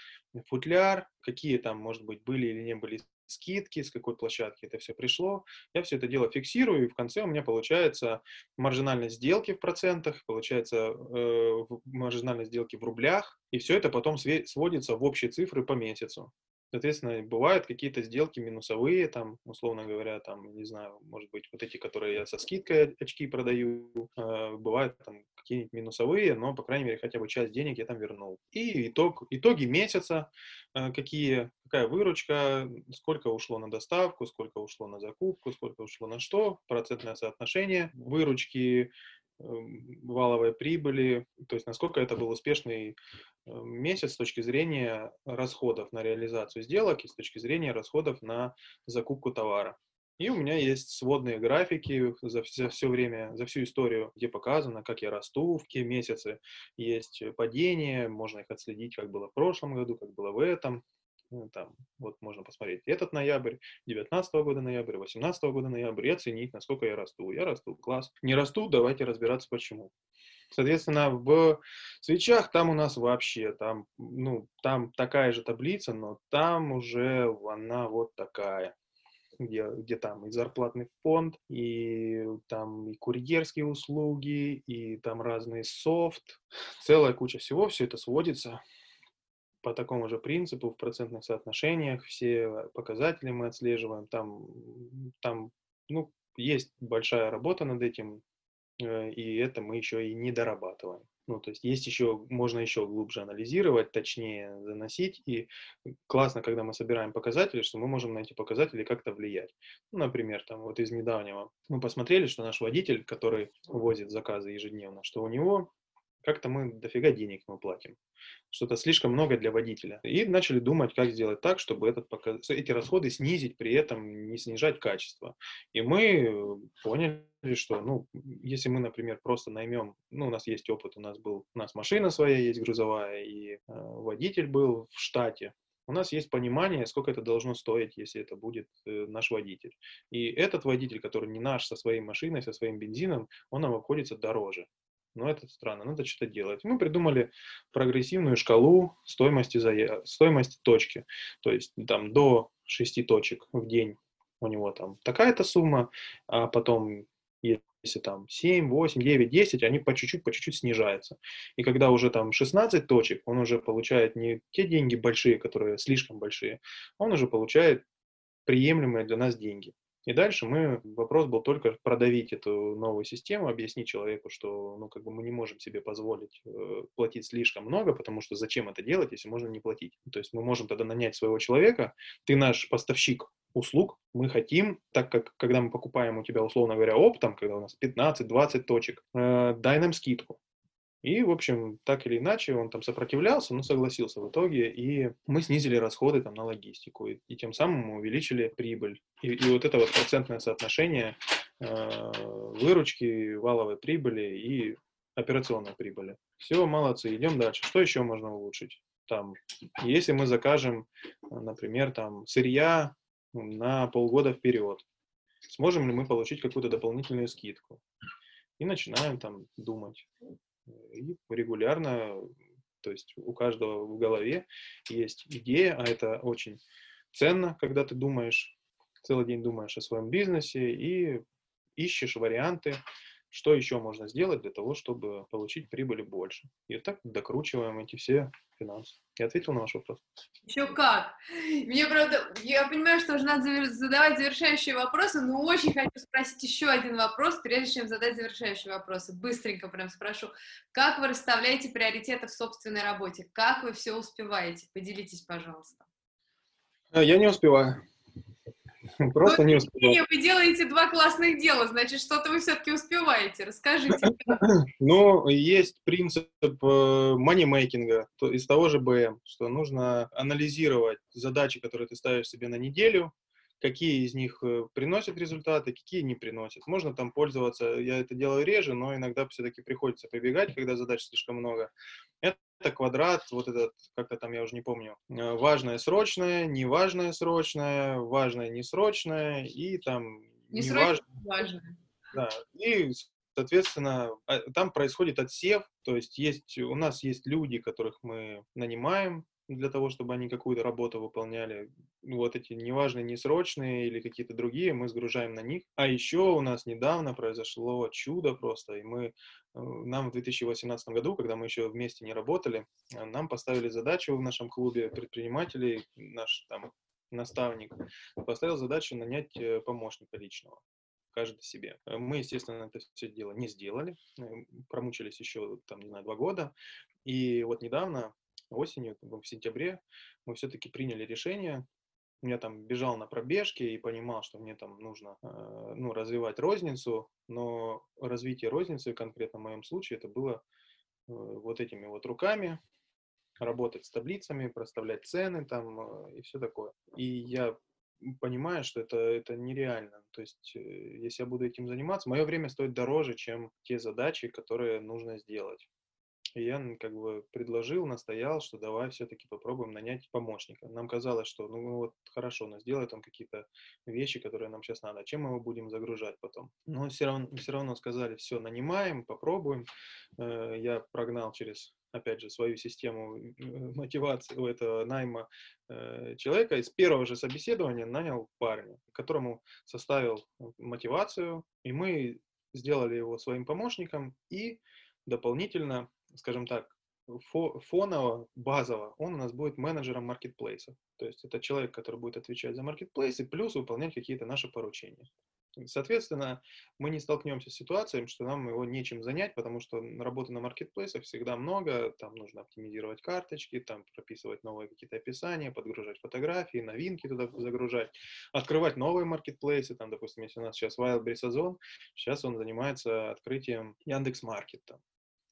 футляр, какие там, может быть, были или не были скидки, с какой площадки это все пришло. Я все это дело фиксирую, и в конце у меня получается маржинальность сделки в процентах, получается э, маржинальность сделки в рублях, и все это потом сводится в общие цифры по месяцу. Соответственно, бывают какие-то сделки минусовые, там, условно говоря, там, не знаю, может быть, вот эти, которые я со скидкой очки продаю, э, бывают там какие-нибудь минусовые, но, по крайней мере, хотя бы часть денег я там вернул. И итог, итоги месяца, э, какие, какая выручка, сколько ушло на доставку, сколько ушло на закупку, сколько ушло на что, процентное соотношение выручки, валовой прибыли, то есть насколько это был успешный э, месяц с точки зрения расходов на реализацию сделок и с точки зрения расходов на закупку товара. И у меня есть сводные графики за все, все время, за всю историю, где показано, как я расту, в какие месяцы есть падение, можно их отследить, как было в прошлом году, как было в этом. Ну, там, вот можно посмотреть этот ноябрь, 19 года ноябрь, 18 года ноябрь и оценить, насколько я расту. Я расту, класс. Не расту, давайте разбираться почему. Соответственно, в свечах там у нас вообще, там, ну, там такая же таблица, но там уже она вот такая где, где там и зарплатный фонд, и там и курьерские услуги, и там разный софт, целая куча всего, все это сводится по такому же принципу в процентных соотношениях, все показатели мы отслеживаем, там, там ну, есть большая работа над этим, э, и это мы еще и не дорабатываем. Ну, то есть есть еще, можно еще глубже анализировать, точнее заносить, и классно, когда мы собираем показатели, что мы можем на эти показатели как-то влиять. Ну, например, там вот из недавнего мы посмотрели, что наш водитель, который возит заказы ежедневно, что у него как-то мы дофига денег ему платим. Что-то слишком много для водителя. И начали думать, как сделать так, чтобы этот, эти расходы снизить, при этом не снижать качество. И мы поняли, что, ну, если мы, например, просто наймем, ну, у нас есть опыт, у нас был, у нас машина своя есть грузовая, и э, водитель был в штате, у нас есть понимание, сколько это должно стоить, если это будет э, наш водитель. И этот водитель, который не наш, со своей машиной, со своим бензином, он нам обходится дороже. Но это странно, надо что-то делать. Мы придумали прогрессивную шкалу стоимости, за, стоимости точки. То есть там до 6 точек в день у него там такая-то сумма, а потом если там 7, 8, 9, 10, они по чуть-чуть, по чуть-чуть снижаются. И когда уже там 16 точек, он уже получает не те деньги большие, которые слишком большие, он уже получает приемлемые для нас деньги. И дальше мы, вопрос был только продавить эту новую систему, объяснить человеку, что ну, как бы мы не можем себе позволить э, платить слишком много, потому что зачем это делать, если можно не платить. То есть мы можем тогда нанять своего человека, ты наш поставщик услуг, мы хотим, так как когда мы покупаем у тебя, условно говоря, оптом, когда у нас 15-20 точек, э, дай нам скидку. И, в общем, так или иначе, он там сопротивлялся, но согласился в итоге, и мы снизили расходы там на логистику, и, и тем самым мы увеличили прибыль. И, и вот это вот процентное соотношение э, выручки, валовой прибыли и операционной прибыли. Все, молодцы, идем дальше. Что еще можно улучшить? Там, если мы закажем, например, там сырья на полгода вперед, сможем ли мы получить какую-то дополнительную скидку? И начинаем там думать. И регулярно, то есть у каждого в голове есть идея, а это очень ценно, когда ты думаешь, целый день думаешь о своем бизнесе и ищешь варианты, что еще можно сделать для того, чтобы получить прибыли больше. И так докручиваем эти все финансы. Я ответил на ваш вопрос. Еще как. Мне, правда, я понимаю, что уже надо задавать завершающие вопросы, но очень хочу спросить еще один вопрос, прежде чем задать завершающие вопросы. Быстренько прям спрошу. Как вы расставляете приоритеты в собственной работе? Как вы все успеваете? Поделитесь, пожалуйста. Я не успеваю. Просто не успеваю. Вы делаете два классных дела, значит, что-то вы все-таки успеваете. Расскажите. Ну, есть принцип манимейкинга из того же БМ, что нужно анализировать задачи, которые ты ставишь себе на неделю, какие из них э, приносят результаты, какие не приносят. Можно там пользоваться, я это делаю реже, но иногда все-таки приходится прибегать, когда задач слишком много. Это квадрат, вот этот, как-то там, я уже не помню, э, важное, срочное, неважное, срочное, важное, несрочное и там не неважное. важное. Да, и Соответственно, а, там происходит отсев, то есть, есть у нас есть люди, которых мы нанимаем, для того, чтобы они какую-то работу выполняли. Вот эти неважные, несрочные или какие-то другие, мы сгружаем на них. А еще у нас недавно произошло чудо просто, и мы, э, нам в 2018 году, когда мы еще вместе не работали, э, нам поставили задачу в нашем клубе предпринимателей, наш там наставник, поставил задачу нанять э, помощника личного каждый себе. Мы, естественно, это все дело не сделали, промучились еще, там, не знаю, два года, и вот недавно осенью, в сентябре, мы все-таки приняли решение. Я там бежал на пробежке и понимал, что мне там нужно э, ну, развивать розницу, но развитие розницы, конкретно в моем случае, это было э, вот этими вот руками, работать с таблицами, проставлять цены там э, и все такое. И я понимаю, что это, это нереально. То есть, если я буду этим заниматься, мое время стоит дороже, чем те задачи, которые нужно сделать. И я как бы предложил, настоял, что давай все-таки попробуем нанять помощника. Нам казалось, что ну вот хорошо, но сделает он какие-то вещи, которые нам сейчас надо. Чем мы его будем загружать потом? Но все равно, все равно сказали, все, нанимаем, попробуем. Э, я прогнал через опять же, свою систему э, мотивации у этого найма э, человека. Из первого же собеседования нанял парня, которому составил мотивацию, и мы сделали его своим помощником, и дополнительно скажем так, фоново, базово, он у нас будет менеджером маркетплейса. То есть это человек, который будет отвечать за маркетплейсы, плюс выполнять какие-то наши поручения. Соответственно, мы не столкнемся с ситуацией, что нам его нечем занять, потому что работы на маркетплейсах всегда много, там нужно оптимизировать карточки, там прописывать новые какие-то описания, подгружать фотографии, новинки туда загружать, открывать новые маркетплейсы, там, допустим, если у нас сейчас Wildberries Озон, сейчас он занимается открытием Яндекс.Маркета,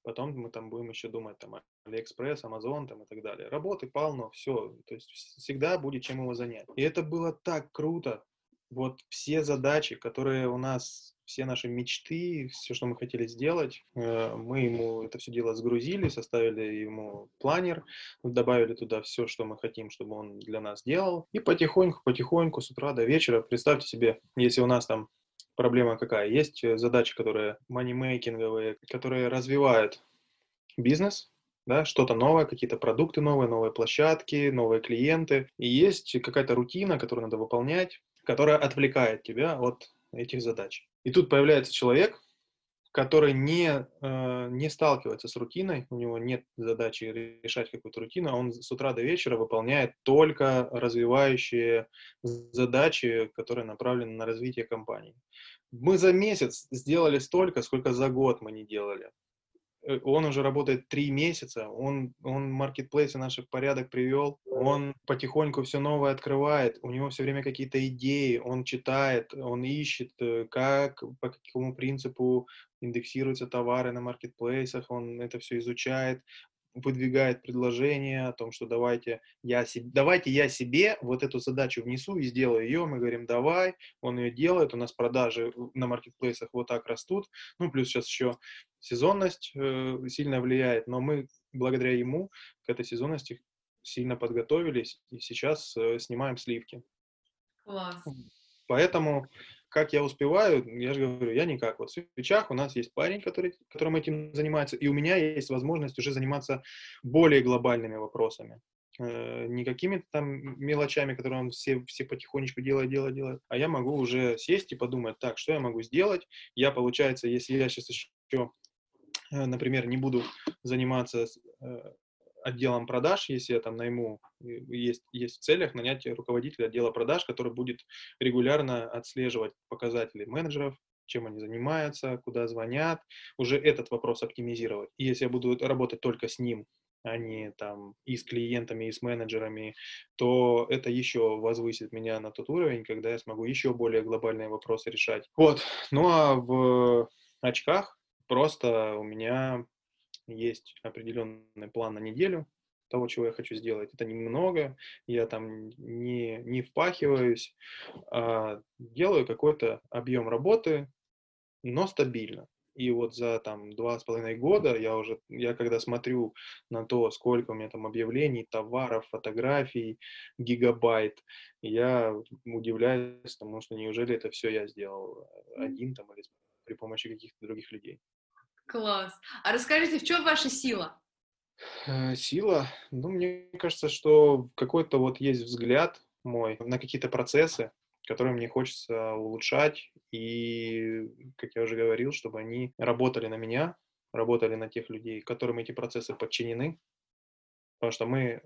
Потом мы там будем еще думать, там, AliExpress, Amazon там и так далее. Работы полно, все. То есть всегда будет чем его занять. И это было так круто. Вот все задачи, которые у нас, все наши мечты, все, что мы хотели сделать, э, мы ему это все дело сгрузили, составили ему планер, добавили туда все, что мы хотим, чтобы он для нас делал. И потихоньку, потихоньку, с утра до вечера, представьте себе, если у нас там проблема какая? Есть э, задачи, которые манимейкинговые, которые развивают бизнес, да, что-то новое, какие-то продукты новые, новые площадки, новые клиенты. И есть какая-то рутина, которую надо выполнять, которая отвлекает тебя от этих задач. И тут появляется человек, который не, э, не сталкивается с рутиной, у него нет задачи решать какую-то рутину, а он с утра до вечера выполняет только развивающие задачи, которые направлены на развитие компании. Мы за месяц сделали столько, сколько за год мы не делали. Э, он уже работает три месяца, он, он маркетплейсы наши в порядок привел, он потихоньку все новое открывает, у него все время какие-то идеи, он читает, он ищет, э, как, по какому принципу индексируются товары на маркетплейсах, он это все изучает, выдвигает предложение о том, что давайте я, себе, давайте я себе вот эту задачу внесу и сделаю ее. Мы говорим, давай, он ее делает, у нас продажи на маркетплейсах вот так растут. Ну, плюс сейчас еще сезонность э, сильно влияет, но мы благодаря ему к этой сезонности сильно подготовились и сейчас э, снимаем сливки. Класс. Поэтому как я успеваю, я же говорю, я никак. Вот в свечах у нас есть парень, который, которым этим занимается, и у меня есть возможность уже заниматься более глобальными вопросами. Э, не какими-то там мелочами, которые он все, все потихонечку делает, делает, делает, а я могу уже сесть и подумать, так, что я могу сделать? Я, получается, если я сейчас еще, э, например, не буду заниматься э, отделом продаж, если я там найму, есть, есть в целях нанять руководителя отдела продаж, который будет регулярно отслеживать показатели менеджеров, чем они занимаются, куда звонят, уже этот вопрос оптимизировать. И если я буду работать только с ним, а не там и с клиентами, и с менеджерами, то это еще возвысит меня на тот уровень, когда я смогу еще более глобальные вопросы решать. Вот. Ну а в очках просто у меня есть определенный план на неделю, того, чего я хочу сделать. Это немного, я там не, не впахиваюсь, а делаю какой-то объем работы, но стабильно. И вот за там два с половиной года я уже, я когда смотрю на то, сколько у меня там объявлений, товаров, фотографий, гигабайт, я удивляюсь тому, что неужели это все я сделал один там или при помощи каких-то других людей. Класс. А расскажите, в чем ваша сила? Э, сила? Ну, мне кажется, что какой-то вот есть взгляд мой на какие-то процессы, которые мне хочется улучшать, и, как я уже говорил, чтобы они работали на меня, работали на тех людей, которым эти процессы подчинены, потому что мы,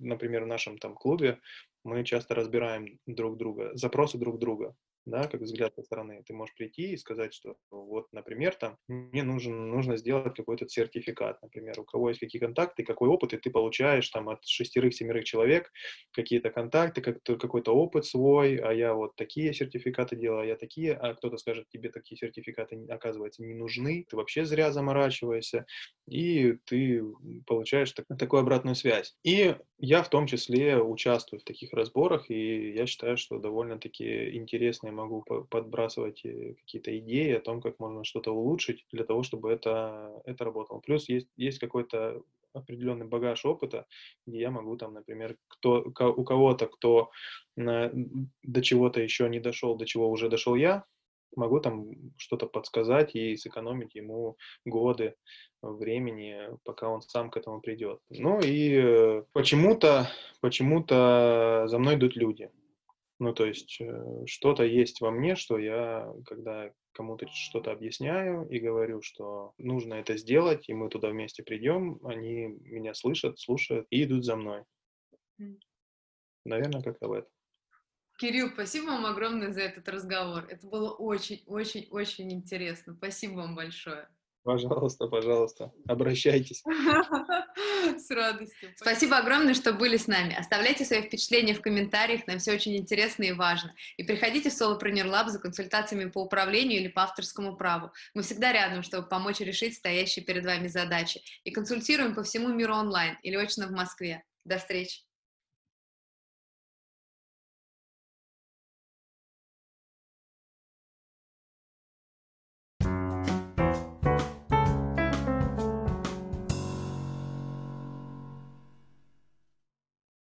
например, в нашем там клубе, мы часто разбираем друг друга, запросы друг друга, да, как взгляд со стороны. Ты можешь прийти и сказать, что вот, например, там, мне нужен, нужно сделать какой-то сертификат, например, у кого есть какие контакты, какой опыт, и ты получаешь там от шестерых-семерых человек какие-то контакты, как какой-то опыт свой, а я вот такие сертификаты делаю, а я такие, а кто-то скажет, тебе такие сертификаты, оказывается, не нужны, ты вообще зря заморачиваешься, и ты получаешь так, такую обратную связь. И я в том числе участвую в таких разборах, и я считаю, что довольно-таки интересные могу подбрасывать э, какие-то идеи о том, как можно что-то улучшить для того, чтобы это, это работало. Плюс есть, есть какой-то определенный багаж опыта, где я могу там, например, кто, у кого-то, кто до чего-то еще не дошел, до чего уже дошел я, могу там что-то подсказать и сэкономить ему годы времени, пока он сам к этому придет. Ну и э, почему-то, почему-то за мной идут люди. Ну, то есть э, что-то есть во мне, что я, когда кому-то что-то объясняю и говорю, что нужно это сделать, и мы туда вместе придем, они меня слышат, слушают и идут за мной. Наверное, как-то в этом. Кирилл, спасибо вам огромное за этот разговор. Это было очень-очень-очень интересно. Спасибо вам большое. Пожалуйста, пожалуйста, обращайтесь. С радостью. Спасибо огромное, что были с нами. Оставляйте свои впечатления в комментариях, нам все очень интересно и важно. И приходите в Solopreneur Lab за консультациями по управлению или по авторскому праву. Мы всегда рядом, чтобы помочь решить стоящие перед вами задачи. И консультируем по всему миру онлайн или очно в Москве. До встречи.